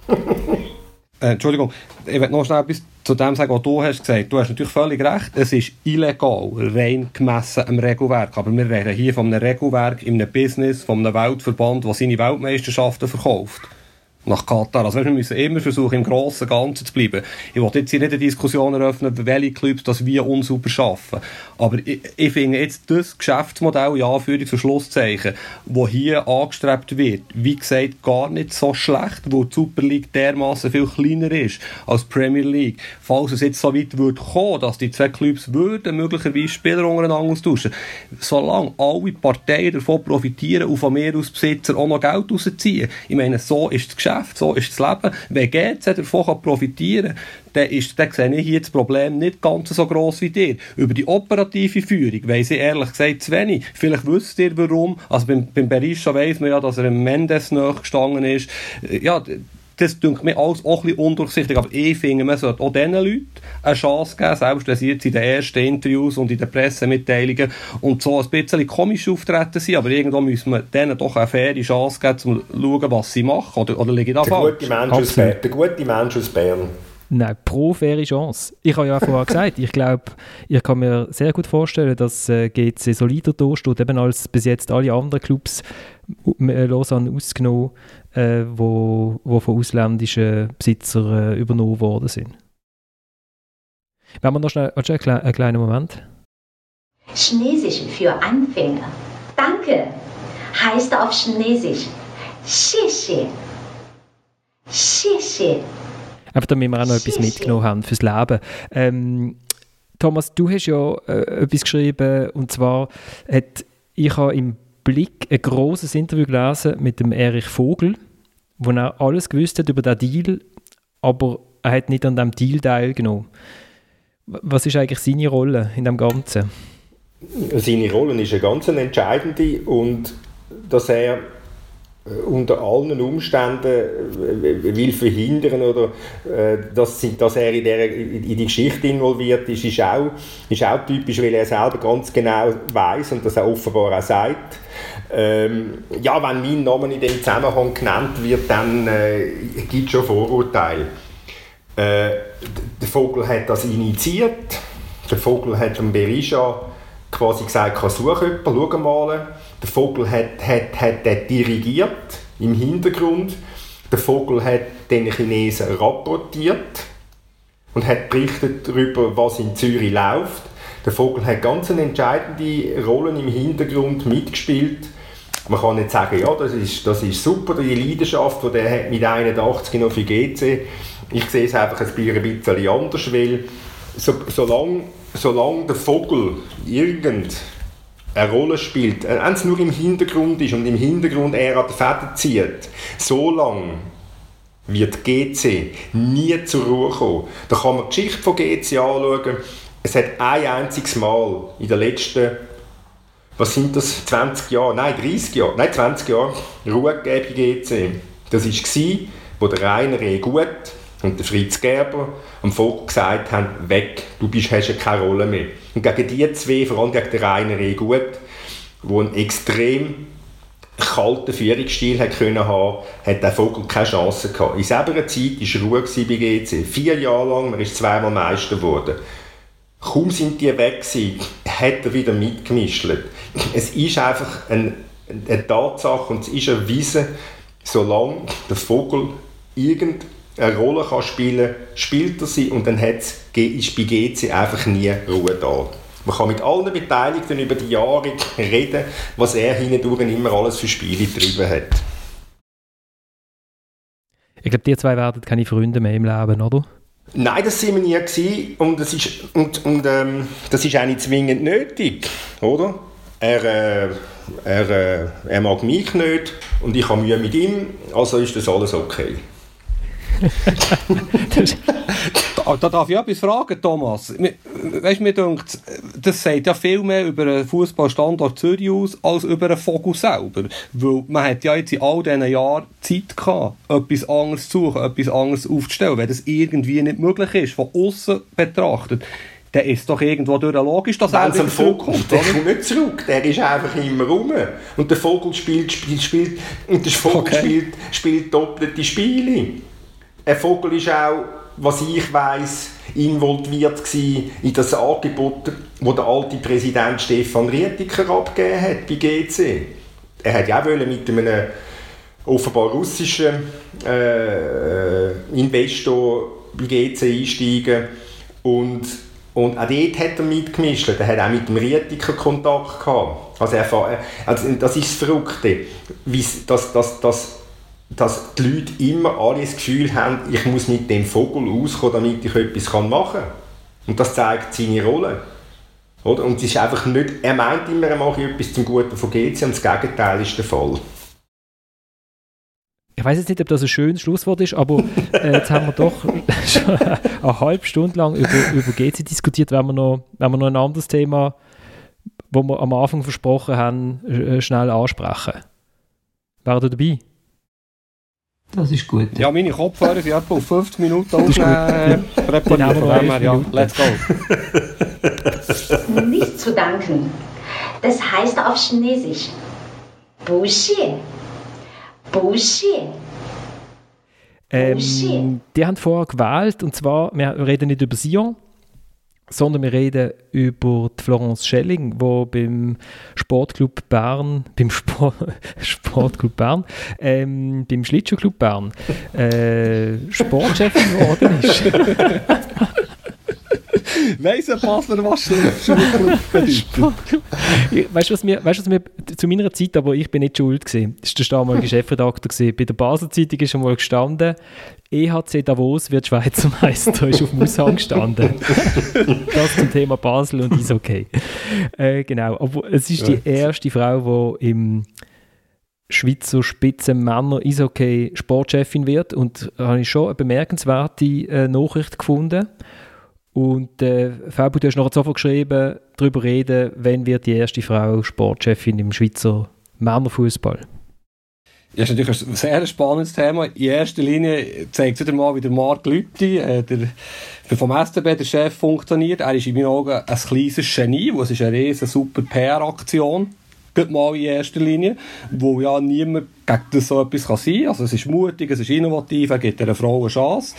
äh, Entschuldigung, ich will noch schnell etwas zu dem sagen, was du hast gesagt. Du hast natürlich völlig recht, es ist illegal, rein gemessen am Regelwerk. Aber wir reden hier von einem Regelwerk in einem Business, von einem Weltverband, der seine Weltmeisterschaften verkauft nach Katar. Also wir müssen immer versuchen, im grossen Ganzen zu bleiben. Ich will jetzt hier nicht eine Diskussion eröffnen, welche Clubs das wie unsauber schaffen. Aber ich, ich finde jetzt das Geschäftsmodell, ja, für zu Schlusszeichen, das hier angestrebt wird, wie gesagt, gar nicht so schlecht, wo die Super League dermaßen viel kleiner ist als die Premier League. Falls es jetzt so weit würde kommen, dass die zwei Clubs würden möglicherweise Spieler untereinander austauschen, solange alle Parteien davon profitieren und von mir aus Besitzer auch noch Geld rausziehen. Ich meine, so ist das Geschäft so ist das Leben. Wenn GZ davon profitieren kann, dann, ist, dann sehe ich hier das Problem nicht ganz so gross wie dir. Über die operative Führung weiss ich ehrlich gesagt zu wenig. Vielleicht wisst ihr warum. Also beim, beim Berisha weiss man ja, dass er im Mendes nachgestanden ist. Ja, das denke mir alles auch ein bisschen undurchsichtig. Aber ich finde, man sollte auch diesen Leuten eine Chance geben, selbst wenn sie jetzt in den ersten Interviews und in den Pressemitteilungen und so ein bisschen komisch auftreten sind. Aber irgendwo müssen wir denen doch eine faire Chance geben, um zu schauen, was sie machen. Oder, oder liege ich da der falsch? Gute Mensch aus Bern, der gute Mensch aus Bern. Nein, pro faire Chance. Ich habe ja auch vorher gesagt, ich glaube, ich kann mir sehr gut vorstellen, dass äh, GC solider durchsteht, eben als bis jetzt alle anderen Clubs äh, Lausanne ausgenommen, äh, wo, wo von ausländischen Besitzern äh, übernommen worden sind. Wenn wir noch schnell einen, kle einen kleinen Moment. Chinesisch für Anfänger. Danke heißt auf Chinesisch. Xie xie. Xie xie. Einfach damit wir auch noch etwas mitgenommen haben fürs Leben. Ähm, Thomas, du hast ja äh, etwas geschrieben und zwar hat ich habe im Blick ein großes Interview gelesen mit dem Erich Vogel, wo er alles gewusst hat über den Deal, aber er hat nicht an dem Deal teilgenommen. Was ist eigentlich seine Rolle in dem Ganzen? Seine Rolle ist eine ganz entscheidende und dass er unter allen Umständen will verhindern oder äh, dass, dass er in, der, in die Geschichte involviert ist, ist auch, ist auch typisch, weil er selber ganz genau weiß und das auch offenbar auch sagt. Ähm, ja, wenn mein Name in dem Zusammenhang genannt wird, dann äh, gibt es schon Vorurteile. Äh, der Vogel hat das initiiert. Der Vogel hat dem Berisha quasi gesagt, kann suchen schau mal. Der Vogel hat, hat, hat den dirigiert im Hintergrund. Der Vogel hat den Chinesen rapportiert und hat berichtet darüber, was in Zürich läuft. Der Vogel hat ganz eine entscheidende Rolle im Hintergrund mitgespielt. Man kann nicht sagen, ja, das ist, das ist super, die Leidenschaft, die hat mit 81 noch für GC. Ich sehe es einfach ein bisschen anders, weil so, solange, solange der Vogel irgend eine Rolle spielt, äh, wenn es nur im Hintergrund ist und im Hintergrund er an der Fäden zieht, so lange wird GC nie zur Ruhe kommen. Da kann man die Geschichte von GC anschauen. Es hat ein einziges Mal in den letzten, was sind das, 20 Jahre, nein 30 Jahre, nein 20 Jahre, Ruhe gegeben bei GC. Das war, wo der Rainer E. Gut und der Fritz Gerber am Volk gesagt haben, weg, du bist, hast ja keine Rolle mehr. Und gegen die zwei, vor allem gegen den Rainer E. Gut, der einen extrem kalten Führungsstil hat können haben, hat der Vogel keine Chance gehabt. In selber Zeit war Ruhe bei GC. Vier Jahre lang, man ist zweimal Meister geworden. Kaum sind die weg gewesen, hat er wieder mitgemischt. Es ist einfach ein, eine Tatsache und es ist erwiesen, solange der Vogel irgendeine Rolle kann spielen kann, spielt er sie und dann ist bei GC einfach nie Ruhe da. Man kann mit allen Beteiligten über die Jahre reden, was er hindurch immer alles für Spiele getrieben hat. Ich glaube, die zwei werden keine Freunde mehr im Leben, oder? Nein, das sind wir nie gewesen. und das ist, und, und, ähm, das ist auch nicht zwingend nötig, oder? Er, äh, er, äh, er mag mich nicht und ich habe Mühe mit ihm, also ist das alles okay. Da darf ich etwas fragen, Thomas. Weißt du, mir denkt, das sagt ja viel mehr über einen Fußballstandort Zürich aus, als über einen Vogel selber. Weil man hat ja jetzt in all diesen Jahren Zeit gehabt, etwas anderes zu suchen, etwas anderes aufzustellen. Wenn das irgendwie nicht möglich ist, von außen betrachtet, dann ist doch irgendwo durch logisch, dass er wieder zurückkommt. Der kommt nicht zurück, der ist einfach immer rum. Und der Vogel spielt, spielt, spielt, und der Vogel okay. spielt, spielt doppelte Spiele. Ein Vogel ist auch was ich weiß, involviert in das Angebot, das der alte Präsident Stefan Rietiker abgegeben hat bei GC. Er hat ja auch mit einem offenbar russischen äh, Investor bei GC einsteigen und und auch dort hat er mitgemischt. Er hat auch mit dem Rietiker Kontakt gehabt. Also, er, also das ist das Verrückte, dass, dass, dass dass die Leute immer alle das Gefühl haben, ich muss mit dem Vogel auskommen, damit ich etwas machen kann. Und das zeigt seine Rolle. Oder? Und es ist einfach nicht, er meint immer, er mache etwas zum Guten von GC und das Gegenteil ist der Fall. Ich weiß jetzt nicht, ob das ein schönes Schlusswort ist, aber äh, jetzt haben wir doch schon eine halbe Stunde lang über, über GC diskutiert, wenn wir, noch, wenn wir noch ein anderes Thema, das wir am Anfang versprochen haben, äh, schnell ansprechen. Wäre ihr dabei? Das ist gut. Ja, meine Kopfhörer sind etwa auf 50 Minuten aufnehmen. Präpariert äh, von dem her, ja. Let's go. Nicht zu danken. Das heißt auf Chinesisch. Bushi. Bushi. Ähm, die haben vorher gewählt, und zwar, wir reden nicht über Sion, sondern wir reden über die Florence Schelling, die beim Sportclub Bern, beim Sport, Sportclub Bern, ähm, beim Schlittschuhclub Bern äh, Sportchefin geworden ist. Weiss ein Basler, was bedeutet? weißt du, was mir, weißt, was mir zu meiner Zeit, aber ich bin nicht schuld gewesen, das war der damalige Chefredakteur gewesen. Bei der Basel Zeitung ist schon mal gestanden, EHC Davos wird Schweizer Meister, ist auf dem Aushang gestanden. das zum Thema Basel und ist okay. Äh, genau, aber es ist die erste Frau, die im Schweizer Spitzenmänner Eishockey Sportchefin wird und da habe ich schon eine bemerkenswerte äh, Nachricht gefunden. Und äh, Fabio, du hast noch sofort geschrieben, darüber reden, wenn wird die erste Frau Sportchefin im Schweizer Männerfußball. Das ist natürlich ein sehr spannendes Thema. In erster Linie zeigt es wieder mal, wie der Marc Lütti, äh, der, vom STB der Chef funktioniert. Er ist in meinen Augen ein kleines Genie, es ist eine riesen super PR-Aktion Geht mal in erster Linie, wo ja niemand gegen das so etwas kann sein kann. Also es ist mutig, es ist innovativ, er gibt einer Frau eine Chance.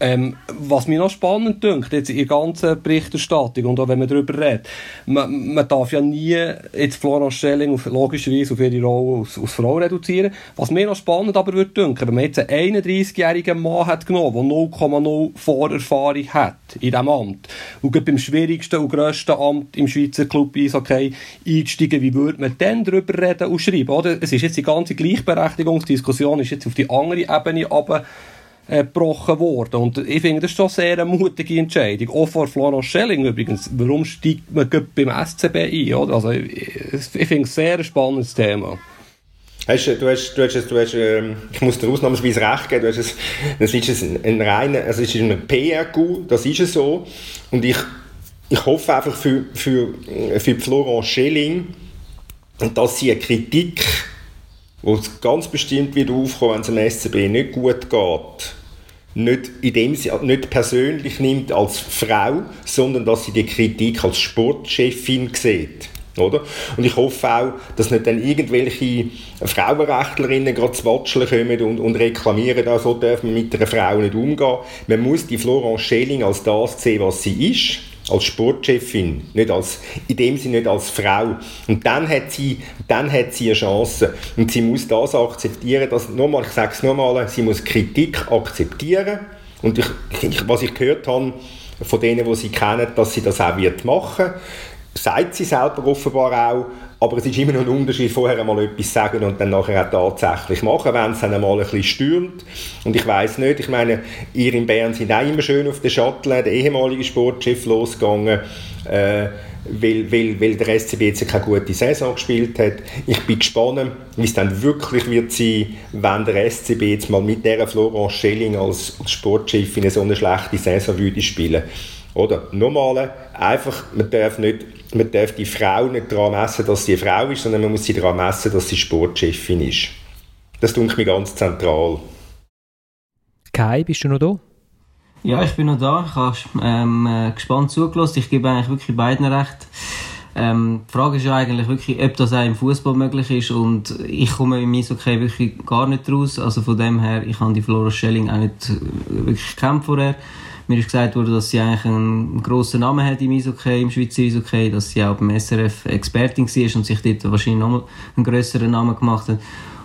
Ähm, was mir noch spannend dünkt, jetzt in der ganzen Berichterstattung und auch wenn man darüber redet, man, man darf ja nie jetzt Florence Schelling auf, logischerweise auf ihre Rolle als, als Frau reduzieren. Was mir noch spannend aber würde dünken, wenn man jetzt einen 31-jährigen Mann hat genommen, der 0,0 Vorerfahrung hat in diesem Amt und beim schwierigsten und grössten Amt im Schweizer Club Eishockey einsteigen, wie würde man dann darüber reden und schreiben? Oder? Es ist jetzt die ganze Gleichberechtigungsdiskussion ist jetzt auf die andere Ebene aber äh, gebrochen worden. Und ich finde, das ist schon sehr eine mutige Entscheidung. Auch vor Florence Schelling übrigens. Warum steigt man beim SCB ein? Oder? Also, ich, ich finde es sehr ein spannendes Thema. Hast, du hast, du hast, du hast, ähm, ich muss dir ausnahmsweise recht geben, du hast es, das ist ein, ein reiner, also es ist ein PR-Gu, das ist es so. Und ich, ich hoffe einfach für, für, für Florence Schelling, dass sie eine Kritik, die ganz bestimmt wieder aufkommen, wenn es dem SCB nicht gut geht, nicht, in dem sie, nicht persönlich nimmt als Frau, sondern dass sie die Kritik als Sportchefin sieht. Oder? Und ich hoffe auch, dass nicht dann irgendwelche Frauenrechtlerinnen gerade zu Watscheln kommen und, und reklamieren, ah, so darf man mit einer Frau nicht umgehen. Man muss die Florence Schelling als das sehen, was sie ist als Sportchefin, nicht als, in dem Sinne nicht als Frau. Und dann hat sie, dann hat sie eine Chance. Und sie muss das akzeptieren, dass, nochmal, ich sage es nochmal, sie muss Kritik akzeptieren. Und ich, ich, was ich gehört habe von denen, die sie kennen, dass sie das auch wird machen sagt sie selber offenbar auch, aber es ist immer noch ein Unterschied, vorher einmal etwas sagen und dann nachher auch tatsächlich machen, wenn es dann einmal ein bisschen stürmt. Und ich weiß nicht, ich meine, ihr in Bern sind auch immer schön auf den Shuttle, der ehemalige Sportchef, losgegangen, äh, weil, weil, weil der SCB jetzt keine gute Saison gespielt hat. Ich bin gespannt, wie es dann wirklich wird sein, wenn der SCB jetzt mal mit der Florence Schelling als Sportchef in so eine schlechte Saison würde spielen. Oder nochmal, einfach, man darf nicht man darf die Frau nicht daran messen, dass sie eine Frau ist, sondern man muss sie daran messen, dass sie Sportchefin ist. Das ich mir ganz zentral. Kai, bist du noch da? Ja, ich bin noch da. Ich habe ähm, äh, gespannt zugelassen. Ich gebe eigentlich wirklich beiden recht. Ähm, die Frage ist ja eigentlich wirklich, ob das auch im Fußball möglich ist und ich komme im Eishockey wirklich gar nicht raus. Also von dem her, ich habe die Flora Schelling auch nicht wirklich gekämpft vorher. Mir ist gesagt worden, dass sie eigentlich einen grossen Namen hat im Eishockey, im Schweizer Eishockey, dass sie auch beim SRF Expertin war und sich dort wahrscheinlich noch einen grösseren Namen gemacht hat.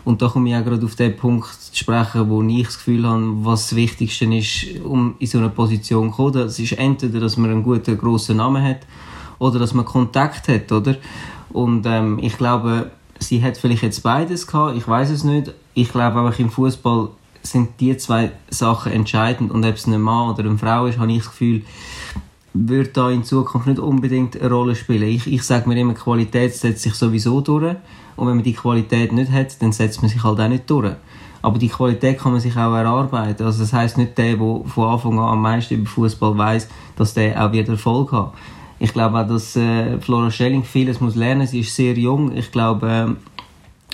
Und da komme ich auch gerade auf den Punkt zu sprechen, wo ich das Gefühl habe, was das Wichtigste ist, um in so eine Position zu kommen. Das ist entweder, dass man einen guten, grossen Namen hat oder dass man Kontakt hat, oder? Und ähm, ich glaube, sie hat vielleicht jetzt beides gehabt, ich weiß es nicht. Ich glaube auch im Fußball sind die zwei Sachen entscheidend. Und ob es ein Mann oder eine Frau ist, habe ich das Gefühl, wird da in Zukunft nicht unbedingt eine Rolle spielen. Ich, ich sage mir immer, Qualität setzt sich sowieso durch. Und wenn man die Qualität nicht hat, dann setzt man sich halt auch nicht durch. Aber die Qualität kann man sich auch erarbeiten. Also das heißt nicht der, der von Anfang an am meisten über Fußball weiß, dass der auch wieder Erfolg hat. Ich glaube auch, dass äh, Flora Schelling vieles muss lernen. Sie ist sehr jung. Ich glaube, äh,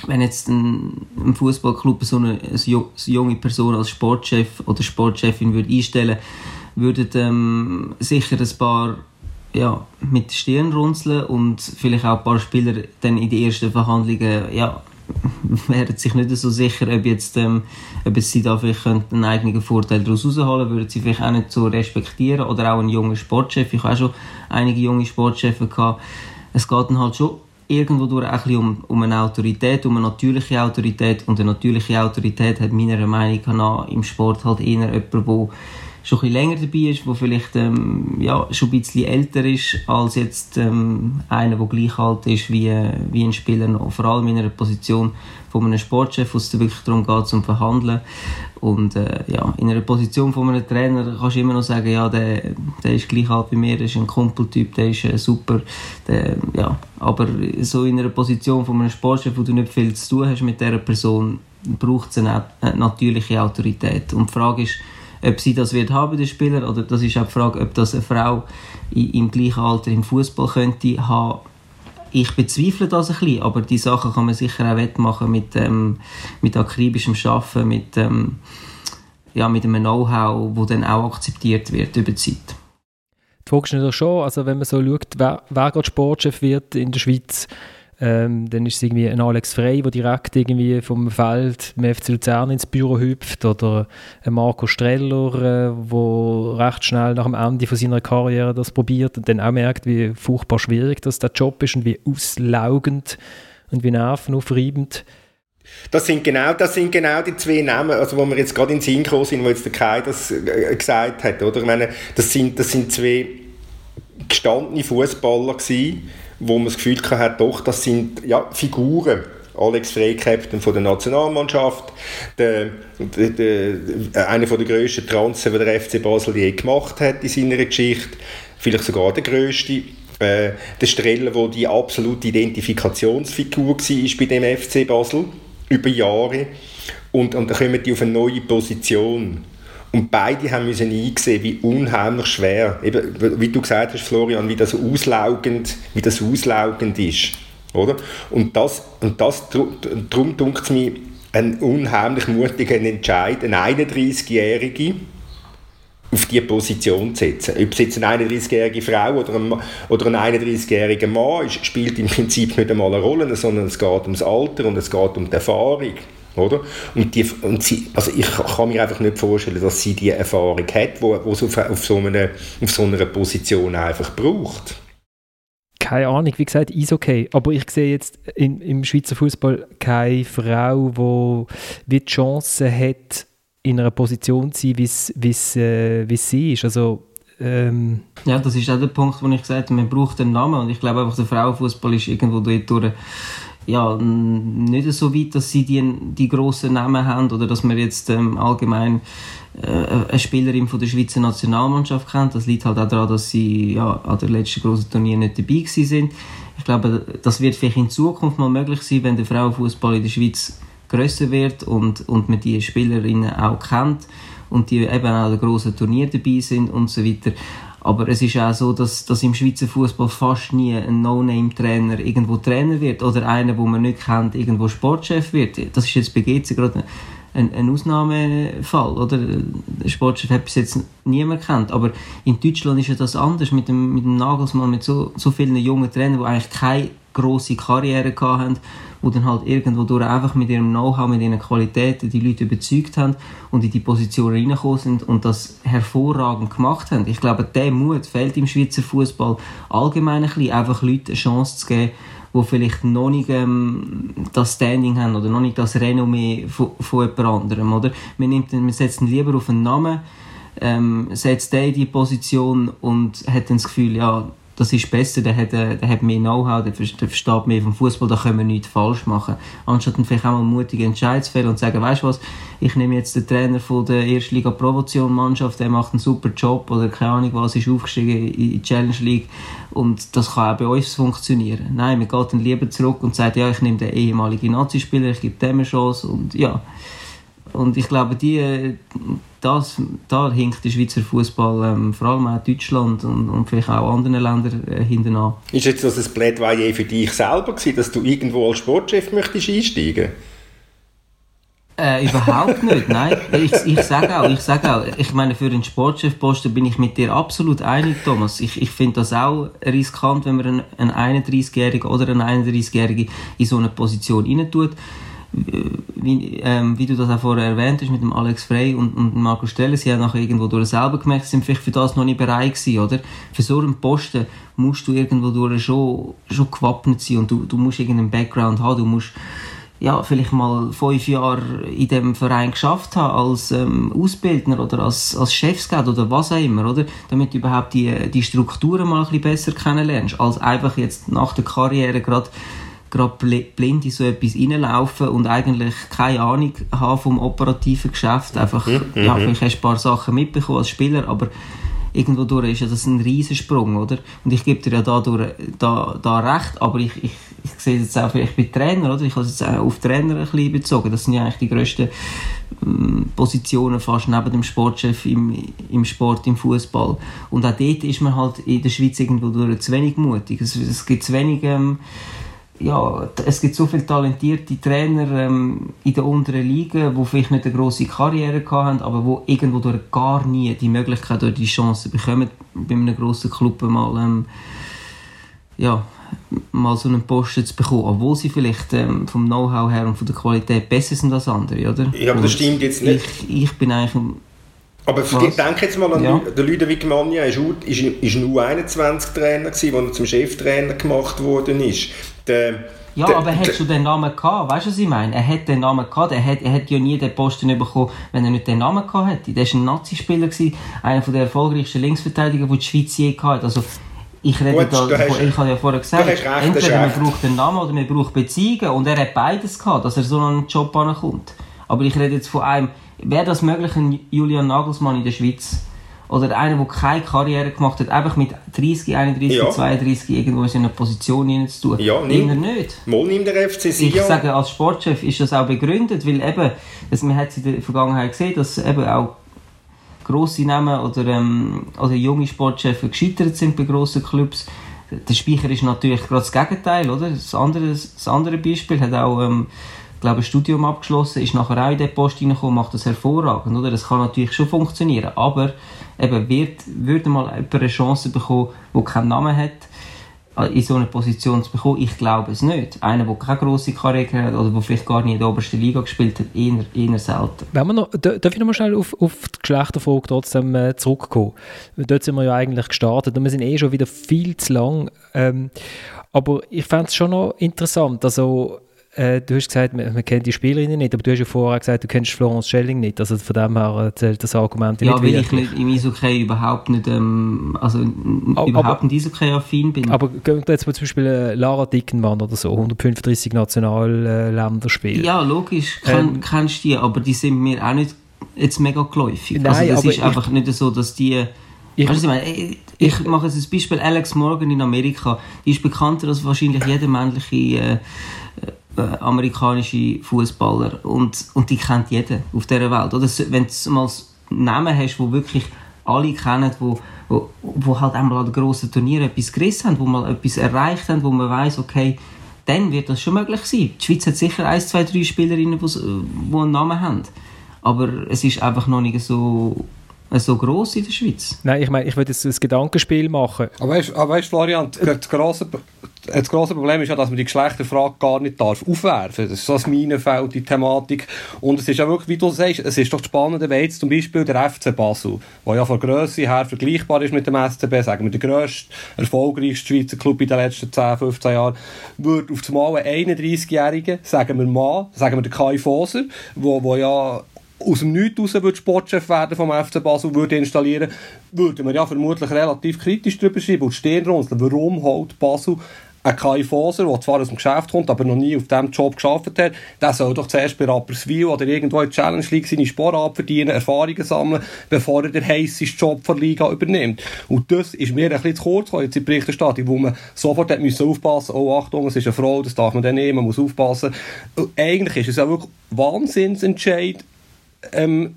wenn jetzt ein, ein Fußballclub so eine, eine, junge Person als Sportchef oder Sportchefin würde einstellen würde, würden ähm, sicher ein paar ja, mit der Stirn runzeln und vielleicht auch ein paar Spieler dann in den ersten Verhandlungen ja, wären sich nicht so sicher, ob, jetzt, ähm, ob sie da vielleicht einen eigenen Vorteil daraus herausholen würden sie vielleicht auch nicht so respektieren oder auch ein junger Sportchef, ich habe auch schon einige junge Sportchefs gehabt, es geht dann halt schon irgendwo durch ein bisschen um, um eine Autorität, um eine natürliche Autorität und eine natürliche Autorität hat meiner Meinung nach im Sport halt eher jemand, der schon ein länger dabei ist, der vielleicht ähm, ja, schon ein bisschen älter ist als jetzt ähm, einer, der gleich alt ist wie, wie ein Spieler noch. Vor allem in einer Position von einem Sportchef, wo es wirklich darum geht, zum Verhandeln. Und äh, ja, in einer Position von einem Trainer kannst du immer noch sagen, ja, der, der ist gleich alt wie mir, der ist ein Kumpeltyp, der ist äh, super. Der, ja. Aber so in einer Position von einem Sportchef, wo du nicht viel zu tun hast mit dieser Person, braucht es eine, eine natürliche Autorität. Und die Frage ist, ob sie das wird haben, der Spieler, oder das ist auch die Frage, ob das eine Frau im gleichen Alter im Fußball könnte haben. Ich bezweifle das ein bisschen, aber die Sachen kann man sicher auch wettmachen mit, ähm, mit akribischem Schaffen, mit, ähm, ja, mit einem Know-how, wo dann auch akzeptiert wird über die Zeit. Die Frage ist natürlich schon, also wenn man so schaut, wer, wer gerade Sportchef wird in der Schweiz, ähm, dann ist es irgendwie ein Alex Frey, der direkt irgendwie vom Feld im FC Luzern ins Büro hüpft oder ein Marco Streller, äh, recht schnell nach dem Ende von seiner Karriere das probiert und dann auch merkt, wie furchtbar schwierig das der Job ist und wie auslaugend und wie nervenaufreibend. Das sind genau, das sind genau die zwei Namen, also wo wir jetzt gerade in Sinn sind, wo jetzt der Kai das äh, gesagt hat, oder? Ich meine, das sind, das sind zwei gestandene Fußballer gewesen, wo man das Gefühl hat, doch, das sind ja, Figuren. Alex Frey, Captain von der Nationalmannschaft, der, der, der, einer der grössten Transfer, die der FC Basel je gemacht hat in seiner Geschichte, vielleicht sogar der grösste. Äh, der Streller, der die absolute Identifikationsfigur war bei dem FC Basel über Jahre. Und, und dann kommen die auf eine neue Position. Und beide haben müssen einsehen, wie unheimlich schwer, eben, wie du gesagt hast, Florian, wie das auslaugend, wie das auslaugend ist. Oder? Und das, und das darum dunkt es mir ein unheimlich mutiger Entscheid, eine 31-Jährige auf diese Position zu setzen. Ob es jetzt eine 31-jährige Frau oder ein, oder ein 31-jähriger Mann ist, spielt im Prinzip nicht einmal eine Rolle, sondern es geht ums Alter und es geht um die Erfahrung. Oder? Und, die, und sie, also ich kann mir einfach nicht vorstellen, dass sie die Erfahrung hat, wo, wo es auf, auf, so eine, auf so einer Position einfach braucht. Keine Ahnung, wie gesagt, ist okay. Aber ich sehe jetzt in, im Schweizer Fußball keine Frau, die die Chance hat, in einer Position zu sein, wie äh, sie ist. Also, ähm ja, das ist auch der Punkt, wo ich gesagt habe, man braucht einen Namen. Und ich glaube einfach, der Frauenfußball ist irgendwo dort durch ja, nicht so weit, dass sie die, die grossen Namen haben oder dass man jetzt ähm, allgemein äh, eine Spielerin von der Schweizer Nationalmannschaft kennt. Das liegt halt auch daran, dass sie ja, an der letzten grossen Turnier nicht dabei sind. Ich glaube, das wird vielleicht in Zukunft mal möglich sein, wenn der Frauenfußball in der Schweiz grösser wird und, und man die Spielerinnen auch kennt und die eben auch an den grossen Turnier dabei sind und so weiter. Aber es ist auch so, dass, dass im Schweizer Fußball fast nie ein No-Name-Trainer irgendwo Trainer wird oder einer, wo man nicht kennt, irgendwo Sportchef wird. Das ist jetzt bei GC gerade ein, ein Ausnahmefall, oder? Der Sportchef hat bis jetzt niemand kennt. Aber in Deutschland ist ja das anders mit dem, mit dem Nagelsmann, mit so, so vielen jungen Trainern, die eigentlich keine grosse Karriere hatten die dann halt irgendwo durch einfach mit ihrem Know-how, mit ihren Qualitäten die Leute überzeugt haben und in die Position reingekommen sind und das hervorragend gemacht haben. Ich glaube, der Mut fehlt im Schweizer Fußball allgemein ein bisschen, einfach Leuten eine Chance zu geben, die vielleicht noch nicht ähm, das Standing haben oder noch nicht das Renommee von, von jemand anderem. Oder? Man, nimmt, man setzt ihn lieber auf einen Namen, ähm, setzt den in die Position und hat dann das Gefühl, ja, das ist besser, der hat, äh, der hat mehr Know-how, der, versteht mehr vom Fußball, da können wir nichts falsch machen. Anstatt dann vielleicht auch mal mutige Entscheid zu fällen und zu sagen, weißt du was, ich nehme jetzt den Trainer von der Erstliga Promotion Mannschaft, der macht einen super Job oder keine Ahnung was, ist aufgestiegen in die Challenge League und das kann auch bei uns funktionieren. Nein, man geht dann lieber zurück und sagt, ja, ich nehme den ehemaligen Nazi-Spieler, ich gebe dem eine Chance und ja, und ich glaube, die, das, da hinkt der Schweizer Fußball ähm, vor allem auch Deutschland und, und vielleicht auch anderen Ländern äh, hinten an. Ist jetzt das ein Plädoyer für dich selber gewesen, dass du irgendwo als Sportchef möchtest einsteigen äh, überhaupt nicht, nein. Ich, ich sage auch, ich sage auch, ich meine, für einen Sportchefposten bin ich mit dir absolut einig, Thomas. Ich, ich finde das auch riskant, wenn man einen, einen 31-Jährigen oder einen 31-Jährigen in so eine Position reintut. Wie, ähm, wie du das auch vorher erwähnt hast mit dem Alex Frey und, und Marco Stelle, sie haben nachher irgendwo durch selber gemerkt, sie sind vielleicht für das noch nicht bereit gewesen, oder? Für so einen Posten musst du irgendwo durch schon, schon gewappnet sein und du, du musst irgendeinen Background haben, du musst ja, vielleicht mal fünf Jahre in dem Verein geschafft haben, als ähm, Ausbildner oder als, als Chefscout oder was auch immer, oder? Damit du überhaupt die, die Strukturen mal ein bisschen besser kennenlernst, als einfach jetzt nach der Karriere gerade gerade blind in so etwas reinlaufen und eigentlich keine Ahnung haben vom operativen Geschäft. Einfach, mhm. ja, mhm. vielleicht hast du ein paar Sachen mitbekommen als Spieler, aber irgendwo durch ist ja das ein Riesensprung, oder? Und ich gebe dir ja da, durch, da, da recht, aber ich, ich, ich sehe es jetzt auch vielleicht bei Trainer, oder? Ich habe es jetzt auch auf Trainer ein bisschen bezogen. Das sind ja eigentlich die grössten ähm, Positionen fast neben dem Sportchef im, im Sport, im Fußball. Und auch dort ist man halt in der Schweiz irgendwo durch zu wenig mutig. Es, es gibt zu wenig, ähm, ja, es gibt so viele talentierte Trainer ähm, in der unteren Liga, die vielleicht nicht eine grosse Karriere haben, aber die irgendwo durch gar nie die Möglichkeit oder die Chance bekommen, bei einem grossen Club mal, ähm, ja, mal so einen Posten zu bekommen, obwohl sie vielleicht ähm, vom Know-how her und von der Qualität besser sind als andere, oder? Ja, aber das stimmt jetzt nicht. Ich, ich bin eigentlich aber ich denke jetzt mal an ja. den Ludovic Manja, ist, ist, ist ein U21-Trainer gewesen, der zum Cheftrainer gemacht worden ist. Der, ja, der, aber hättest du den Namen gehabt? Weißt du, was ich meine? Er hat den Namen gehabt. Er hat, er hat ja nie den Posten bekommen, wenn er nicht den Namen gehabt hätte. Der war ein Nazi-Spieler, einer der erfolgreichsten Linksverteidiger, die die Schweiz je hatte. Also, ich rede Gut, da, hast, ich habe ja vorher gesagt, recht, entweder man braucht den Namen oder man braucht Beziehungen. Und er hat beides gehabt, dass er so einen Job ankommt. Aber ich rede jetzt von einem, wäre das möglich, ein Julian Nagelsmann in der Schweiz? Oder einer, der keine Karriere gemacht hat, einfach mit 30, 31, ja. 32 irgendwo in einer Position zu tun? Ja, nimmt er nicht. Mal nimmt der FC Sion. Ich sage, als Sportchef ist das auch begründet, weil eben, also man hat es in der Vergangenheit gesehen, dass eben auch grosse Namen oder, ähm, oder junge Sportchefs gescheitert sind bei grossen Clubs. Der Speicher ist natürlich gerade das Gegenteil, oder? Das andere, das andere Beispiel hat auch ähm, glaube, ein Studium abgeschlossen, ist nachher auch in den Post reingekommen, macht das hervorragend, oder? Das kann natürlich schon funktionieren, aber eben, wird, würde mal jemand eine Chance bekommen, der keinen Namen hat, äh, in so eine Position zu bekommen? Ich glaube es nicht. Einer, der keine grosse Karriere hat oder der vielleicht gar nicht in der obersten Liga gespielt hat, eher, eher selten. Wenn wir noch, darf ich noch mal schnell auf, auf die Geschlechterfrage trotzdem äh, zurückkommen? Dort sind wir ja eigentlich gestartet und wir sind eh schon wieder viel zu lang. Ähm, aber ich fände es schon noch interessant, also äh, du hast gesagt, man, man, kennt die Spielerinnen nicht, aber du hast ja vorher gesagt, du kennst Florence Schelling nicht. Also von dem her zählt das Argument ja, nicht weil ich nicht im Eishockey überhaupt nicht, ähm, also aber, überhaupt nicht Eishockey-affin bin. Aber gehen wir jetzt mal zum Beispiel äh, Lara Dickenmann oder so, 135 Nationalländerspiele. Ja, logisch, ähm, kennst du die, aber die sind mir auch nicht jetzt mega geläufig. Nein, also das ist einfach ich, nicht so, dass die... Ich, weißt du, ich, meine, ich, ich mache jetzt ein Beispiel, Alex Morgan in Amerika, die ist bekannter als wahrscheinlich jeder männliche... Äh, amerikanische Fußballer und, und die kennt jeder auf dieser Welt. Oder wenn du mal Namen hast, wo wirklich alle kennen, wo, wo, wo halt einmal an den grossen Turnieren etwas gerissen haben, wo mal etwas erreicht haben, wo man weiß, okay, dann wird das schon möglich sein. Die Schweiz hat sicher ein, zwei, drei Spielerinnen, die einen Namen haben. Aber es ist einfach noch nicht so so gross in der Schweiz. Nein, ich meine, ich würde jetzt ein Gedankenspiel machen. Aber weißt du, Florian, das grosse, das grosse Problem ist ja, dass man die Geschlechterfrage gar nicht darf aufwerfen darf. Das ist so ein Minenfeld, die Thematik. Und es ist ja wirklich, wie du sagst, es ist doch spannend, wenn jetzt zum Beispiel der FC Basel, der ja von Grösse her vergleichbar ist mit dem SCB, sagen wir, der grösste, erfolgreichste Schweizer Club in den letzten 10, 15 Jahren, würde auf einmal einen 31-Jährigen, sagen wir mal, sagen wir der Kai Foser, wo, wo ja aus dem Nichts raus Sportchef werden vom FC Basel würde installieren, würde man ja vermutlich relativ kritisch darüber schreiben und stehen runzeln. Warum holt Basel ein Kai Foser, der zwar aus dem Geschäft kommt, aber noch nie auf diesem Job geschafft hat, der soll doch zuerst bei Rapperswil oder irgendwo in der Challenge League seine Sport verdienen, Erfahrungen sammeln, bevor er den heißesten Job der Liga übernimmt. Und das ist mir ein bisschen zu kurz gekommen, jetzt in der Berichterstattung, wo man sofort hat müssen aufpassen oh Achtung, es ist eine Frau, das darf man dann nehmen, man muss aufpassen. Und eigentlich ist es ja wirklich Wahnsinnsentscheid, ähm,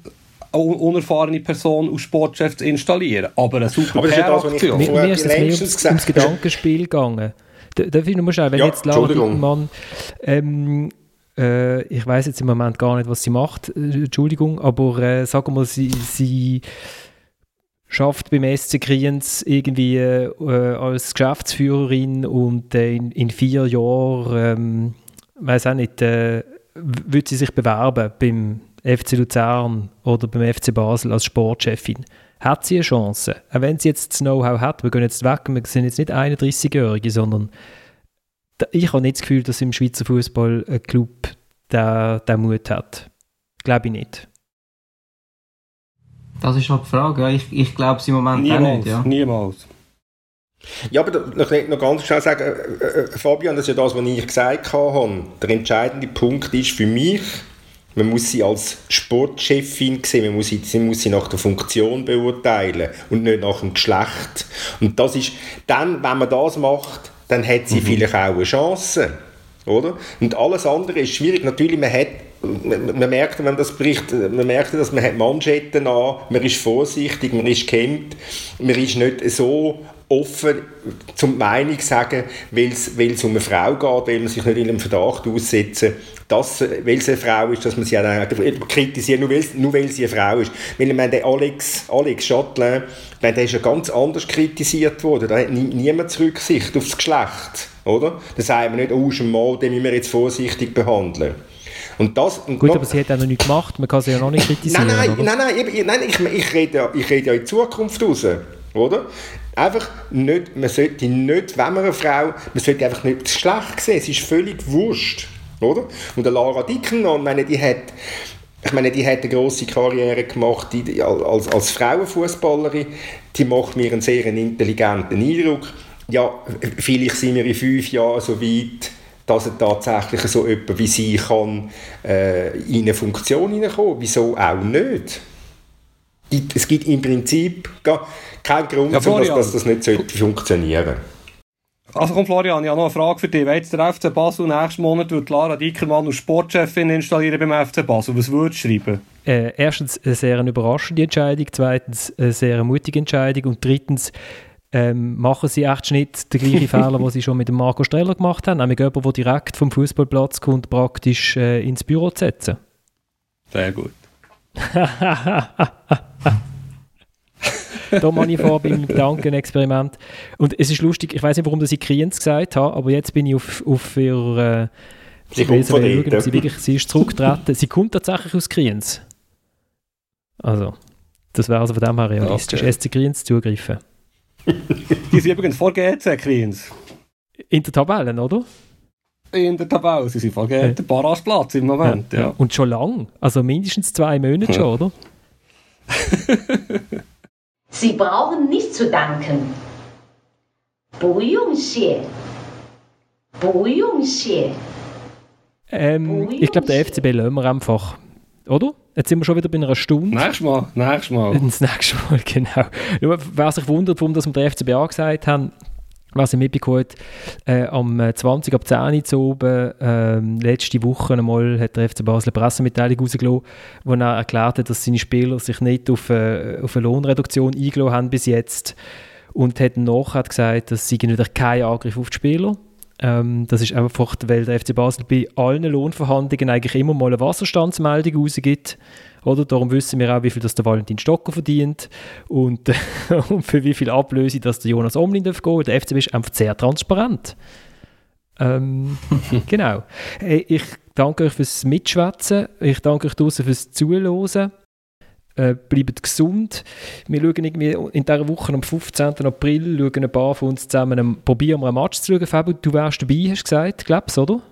eine unerfahrene Person als Sportchef zu installieren. Aber eine super Aber das ist ja das, was ich Mir, mir ist es mehr ums, ums Gedankenspiel gegangen. Darf ich nur schnell, wenn Ja, jetzt Entschuldigung. Dickenmann, ähm, äh, ich weiß jetzt im Moment gar nicht, was sie macht, äh, Entschuldigung, aber äh, sagen wir mal, sie, sie schafft beim SC Kriens irgendwie äh, als Geschäftsführerin und äh, in, in vier Jahren, ähm, weiß auch nicht, äh, würde sie sich bewerben beim FC Luzern oder beim FC Basel als Sportchefin. Hat sie eine Chance? Auch wenn sie jetzt das Know-how hat, wir gehen jetzt weg, wir sind jetzt nicht 31-Jährige, sondern ich habe nicht das Gefühl, dass im Schweizer Fußball ein Club den Mut hat. Glaube ich nicht. Das ist noch die Frage. Ich ich glaube es im Moment auch Niemals. nicht. Ja. Niemals. Ja, aber da, ich noch ganz schnell sagen, äh, äh, Fabian, das ist ja das, was ich gesagt habe. Der entscheidende Punkt ist für mich, man muss sie als Sportchefin sehen, man muss sie, sie muss sie nach der Funktion beurteilen und nicht nach dem Geschlecht. Und das ist, dann, wenn man das macht, dann hat sie vielleicht auch eine Chance. Oder? Und alles andere ist schwierig. Natürlich, man hat man, man merkt, wenn man das bricht, man merkt, dass man hat Manschetten an, man ist vorsichtig, man ist gehemmt, man ist nicht so offen zum Meinung sagen, weil es um eine Frau geht, weil man sich nicht in einem Verdacht aussetzen, dass, weil es eine Frau ist, dass man sie auch kritisiert, nur weil, nur weil sie eine Frau ist. Weil ich meine, der Alex, Alex Chatelain, meine, der ist ja ganz anders kritisiert worden, da hat nie, niemand Rücksicht auf das Geschlecht, oder? Da sagen wir nicht, oh, schon mal, den müssen wir jetzt vorsichtig behandeln. Und das, und Gut, noch- aber sie hat auch noch nichts gemacht, man kann sie ja noch nicht kritisieren. Nein, nein, nein, nein, ich, nein ich, ich, rede ja, ich rede ja in Zukunft raus, oder? Einfach nicht, man sollte nicht, wenn man eine Frau, man sollte einfach nicht das sehen, es ist völlig wurscht, oder? Und der Lara Dickenmann, meine, die hat, ich meine, die hat eine grosse Karriere gemacht die, als, als Frauenfußballerin, die macht mir einen sehr intelligenten Eindruck. Ja, vielleicht sind wir in fünf Jahren so weit, dass er tatsächlich so jemand wie sie kann äh, in eine Funktion hineinkommen. Wieso auch nicht? Es gibt im Prinzip gar keinen Grund, Ja, Florian. dass das nicht sollte funktionieren Also komm Florian, ich habe noch eine Frage für dich. Wenn jetzt der FC Basel nächsten Monat wird Lara Dickermann als Sportchefin installieren beim FC Basel, was würdest du schreiben? äh, erstens eine sehr eine überraschende Entscheidung, zweitens eine sehr mutige Entscheidung und drittens ähm, machen sie echt nicht den gleichen Fehler, den sie schon mit dem Marco Streller gemacht haben, nämlich jemand, der direkt vom Fußballplatz kommt, praktisch äh, ins Büro zu setzen. Sehr gut. da mache ich vor beim Gedankenexperiment. Und es ist lustig, ich weiß nicht, warum das ich Kriens gesagt habe, aber jetzt bin ich auf, auf ihr... Äh, Sie kommt von schauen, sie, wirklich, sie ist zurückgetreten. sie kommt tatsächlich aus Kriens. Also, das wäre also von dem her realistisch. Okay. SC Kriens zugreifen. Die sind übrigens vor GC Kriens. In der Tabelle, oder? In der Tabelle. Sie sind vor GC. Der Barrageplatz im Moment, ja. Und schon lang. Also mindestens zwei Monate schon, oder? Sie brauchen nicht zu danken. 不用谢，不用谢。 Ähm, ich glaube, der FCB lassen wir einfach. Oder? Jetzt sind wir schon wieder bei einer Stunde. Nächstes Mal, nächstes Mal. Das nächste Mal, genau. Nur, wer sich wundert, warum das wir den FCB angesagt haben, was ich mitbekommen hat, äh, am äh, 20 ab 10 Uhr zu oben, ähm, letzte Woche einmal hat der FC Basel eine Pressemitteilung rausgelassen, wo er erklärt hat, dass seine Spieler sich nicht auf, äh, auf eine Lohnreduktion eingeladen haben bis jetzt und hat nachher gesagt, dass sie wieder keinen Angriff auf die Spieler. Ähm, das ist einfach, weil der FC Basel bei allen Lohnverhandlungen eigentlich immer mal eine Wasserstandsmeldung rausgibt. Oder? Darum wissen wir auch, wie viel das der Valentin Stocker verdient und, und für wie viel Ablöse das der Jonas Omlin darf gehen. Der FCB ist einfach sehr transparent. Ähm, genau. Ich danke euch fürs Mitschwätzen. Ich danke euch draußen fürs Zuhören. Äh, bleibt gesund. Wir schauen irgendwie in dieser Woche am 15. April schauen ein paar von uns zusammen, ähm, probieren wir einen Match zu schauen. Fabio, du wärst dabei, hast du gesagt, glaubst oder?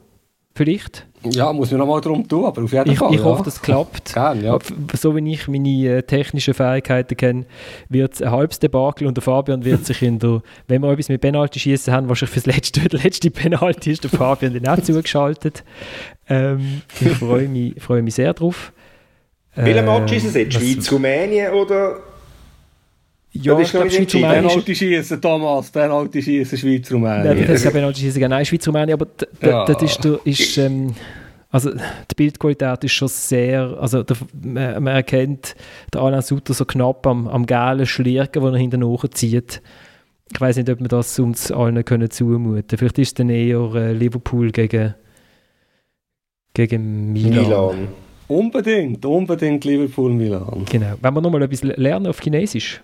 Vielleicht? Ja, muss mir noch mal darum tun, aber auf jeden Ich, Fall. ich ja. hoffe, das klappt. Gerne, ja. So wie ich meine äh, technischen Fähigkeiten kenne, wird es ein halbes Debakel und der Fabian wird sich in der, wenn wir etwas mit Penalty schießen haben, wahrscheinlich fürs letzte, der letzte Penalty ist der Fabian dann auch zugeschaltet. Ähm, ich freue mich, freue mich sehr drauf. Welcher Ähm, Match ist es jetzt? Schweiz, Rumänien oder? Ja, Das ich ist glaube, nicht Schweiz. Rumänien ist Penalty schießen, Thomas. Penalty schießen, Schweiz, Nein, Rumänien. das ist kein Penalty schießen, nein, Schweiz Rumänien, aber Ja. das ist, ist ähm, Also die Bildqualität ist schon sehr, also der, man, man, erkennt den Alain Sutter so knapp am, am gelben Schlirken, den er hinten zieht. Ich weiß nicht, ob man das uns allen können zumuten Vielleicht ist es dann eher äh, Liverpool gegen, gegen Milan. Milan. Unbedingt, unbedingt Liverpool-Milan. Genau. Wenn wir nochmal etwas lernen auf Chinesisch.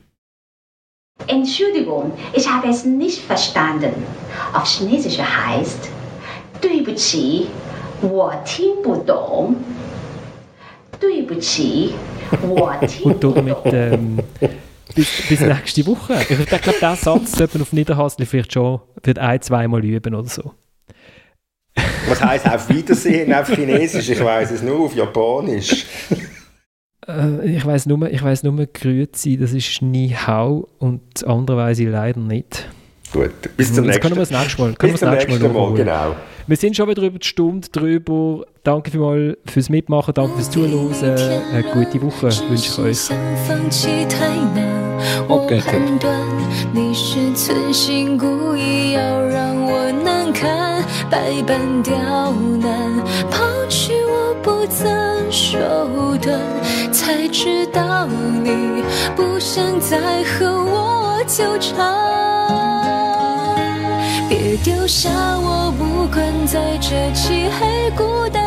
Entschuldigung, ich habe es nicht verstanden. Auf Chinesisch heißt 对不起，我听不懂。对不起，我听不懂。Und damit ähm, bis, bis nächste Woche. Ich glaube, diesen Satz sollte man auf Niederhasli vielleicht schon für ein, zweimal üben oder so. Was heisst auf Wiedersehen auf Chinesisch? Ich weiß es nur auf Japanisch. Äh, ich weiß nur, ich weiß nur, Grüezi, das ist nie Hau und andererweise leider nicht. Gut, bis zum mhm. nächsten Können wir es nächstes Mal, können bis zum nächsten Mal, mal genau. Wir sind schon wieder über die Stunde drüber. Danke vielmals fürs Mitmachen, danke fürs Zuhören. Eine gute Woche wünsche ich euch. Okay. Okay. 不曾手段，才知道你不想再和我纠缠。别丢下我，不管在这漆黑孤单。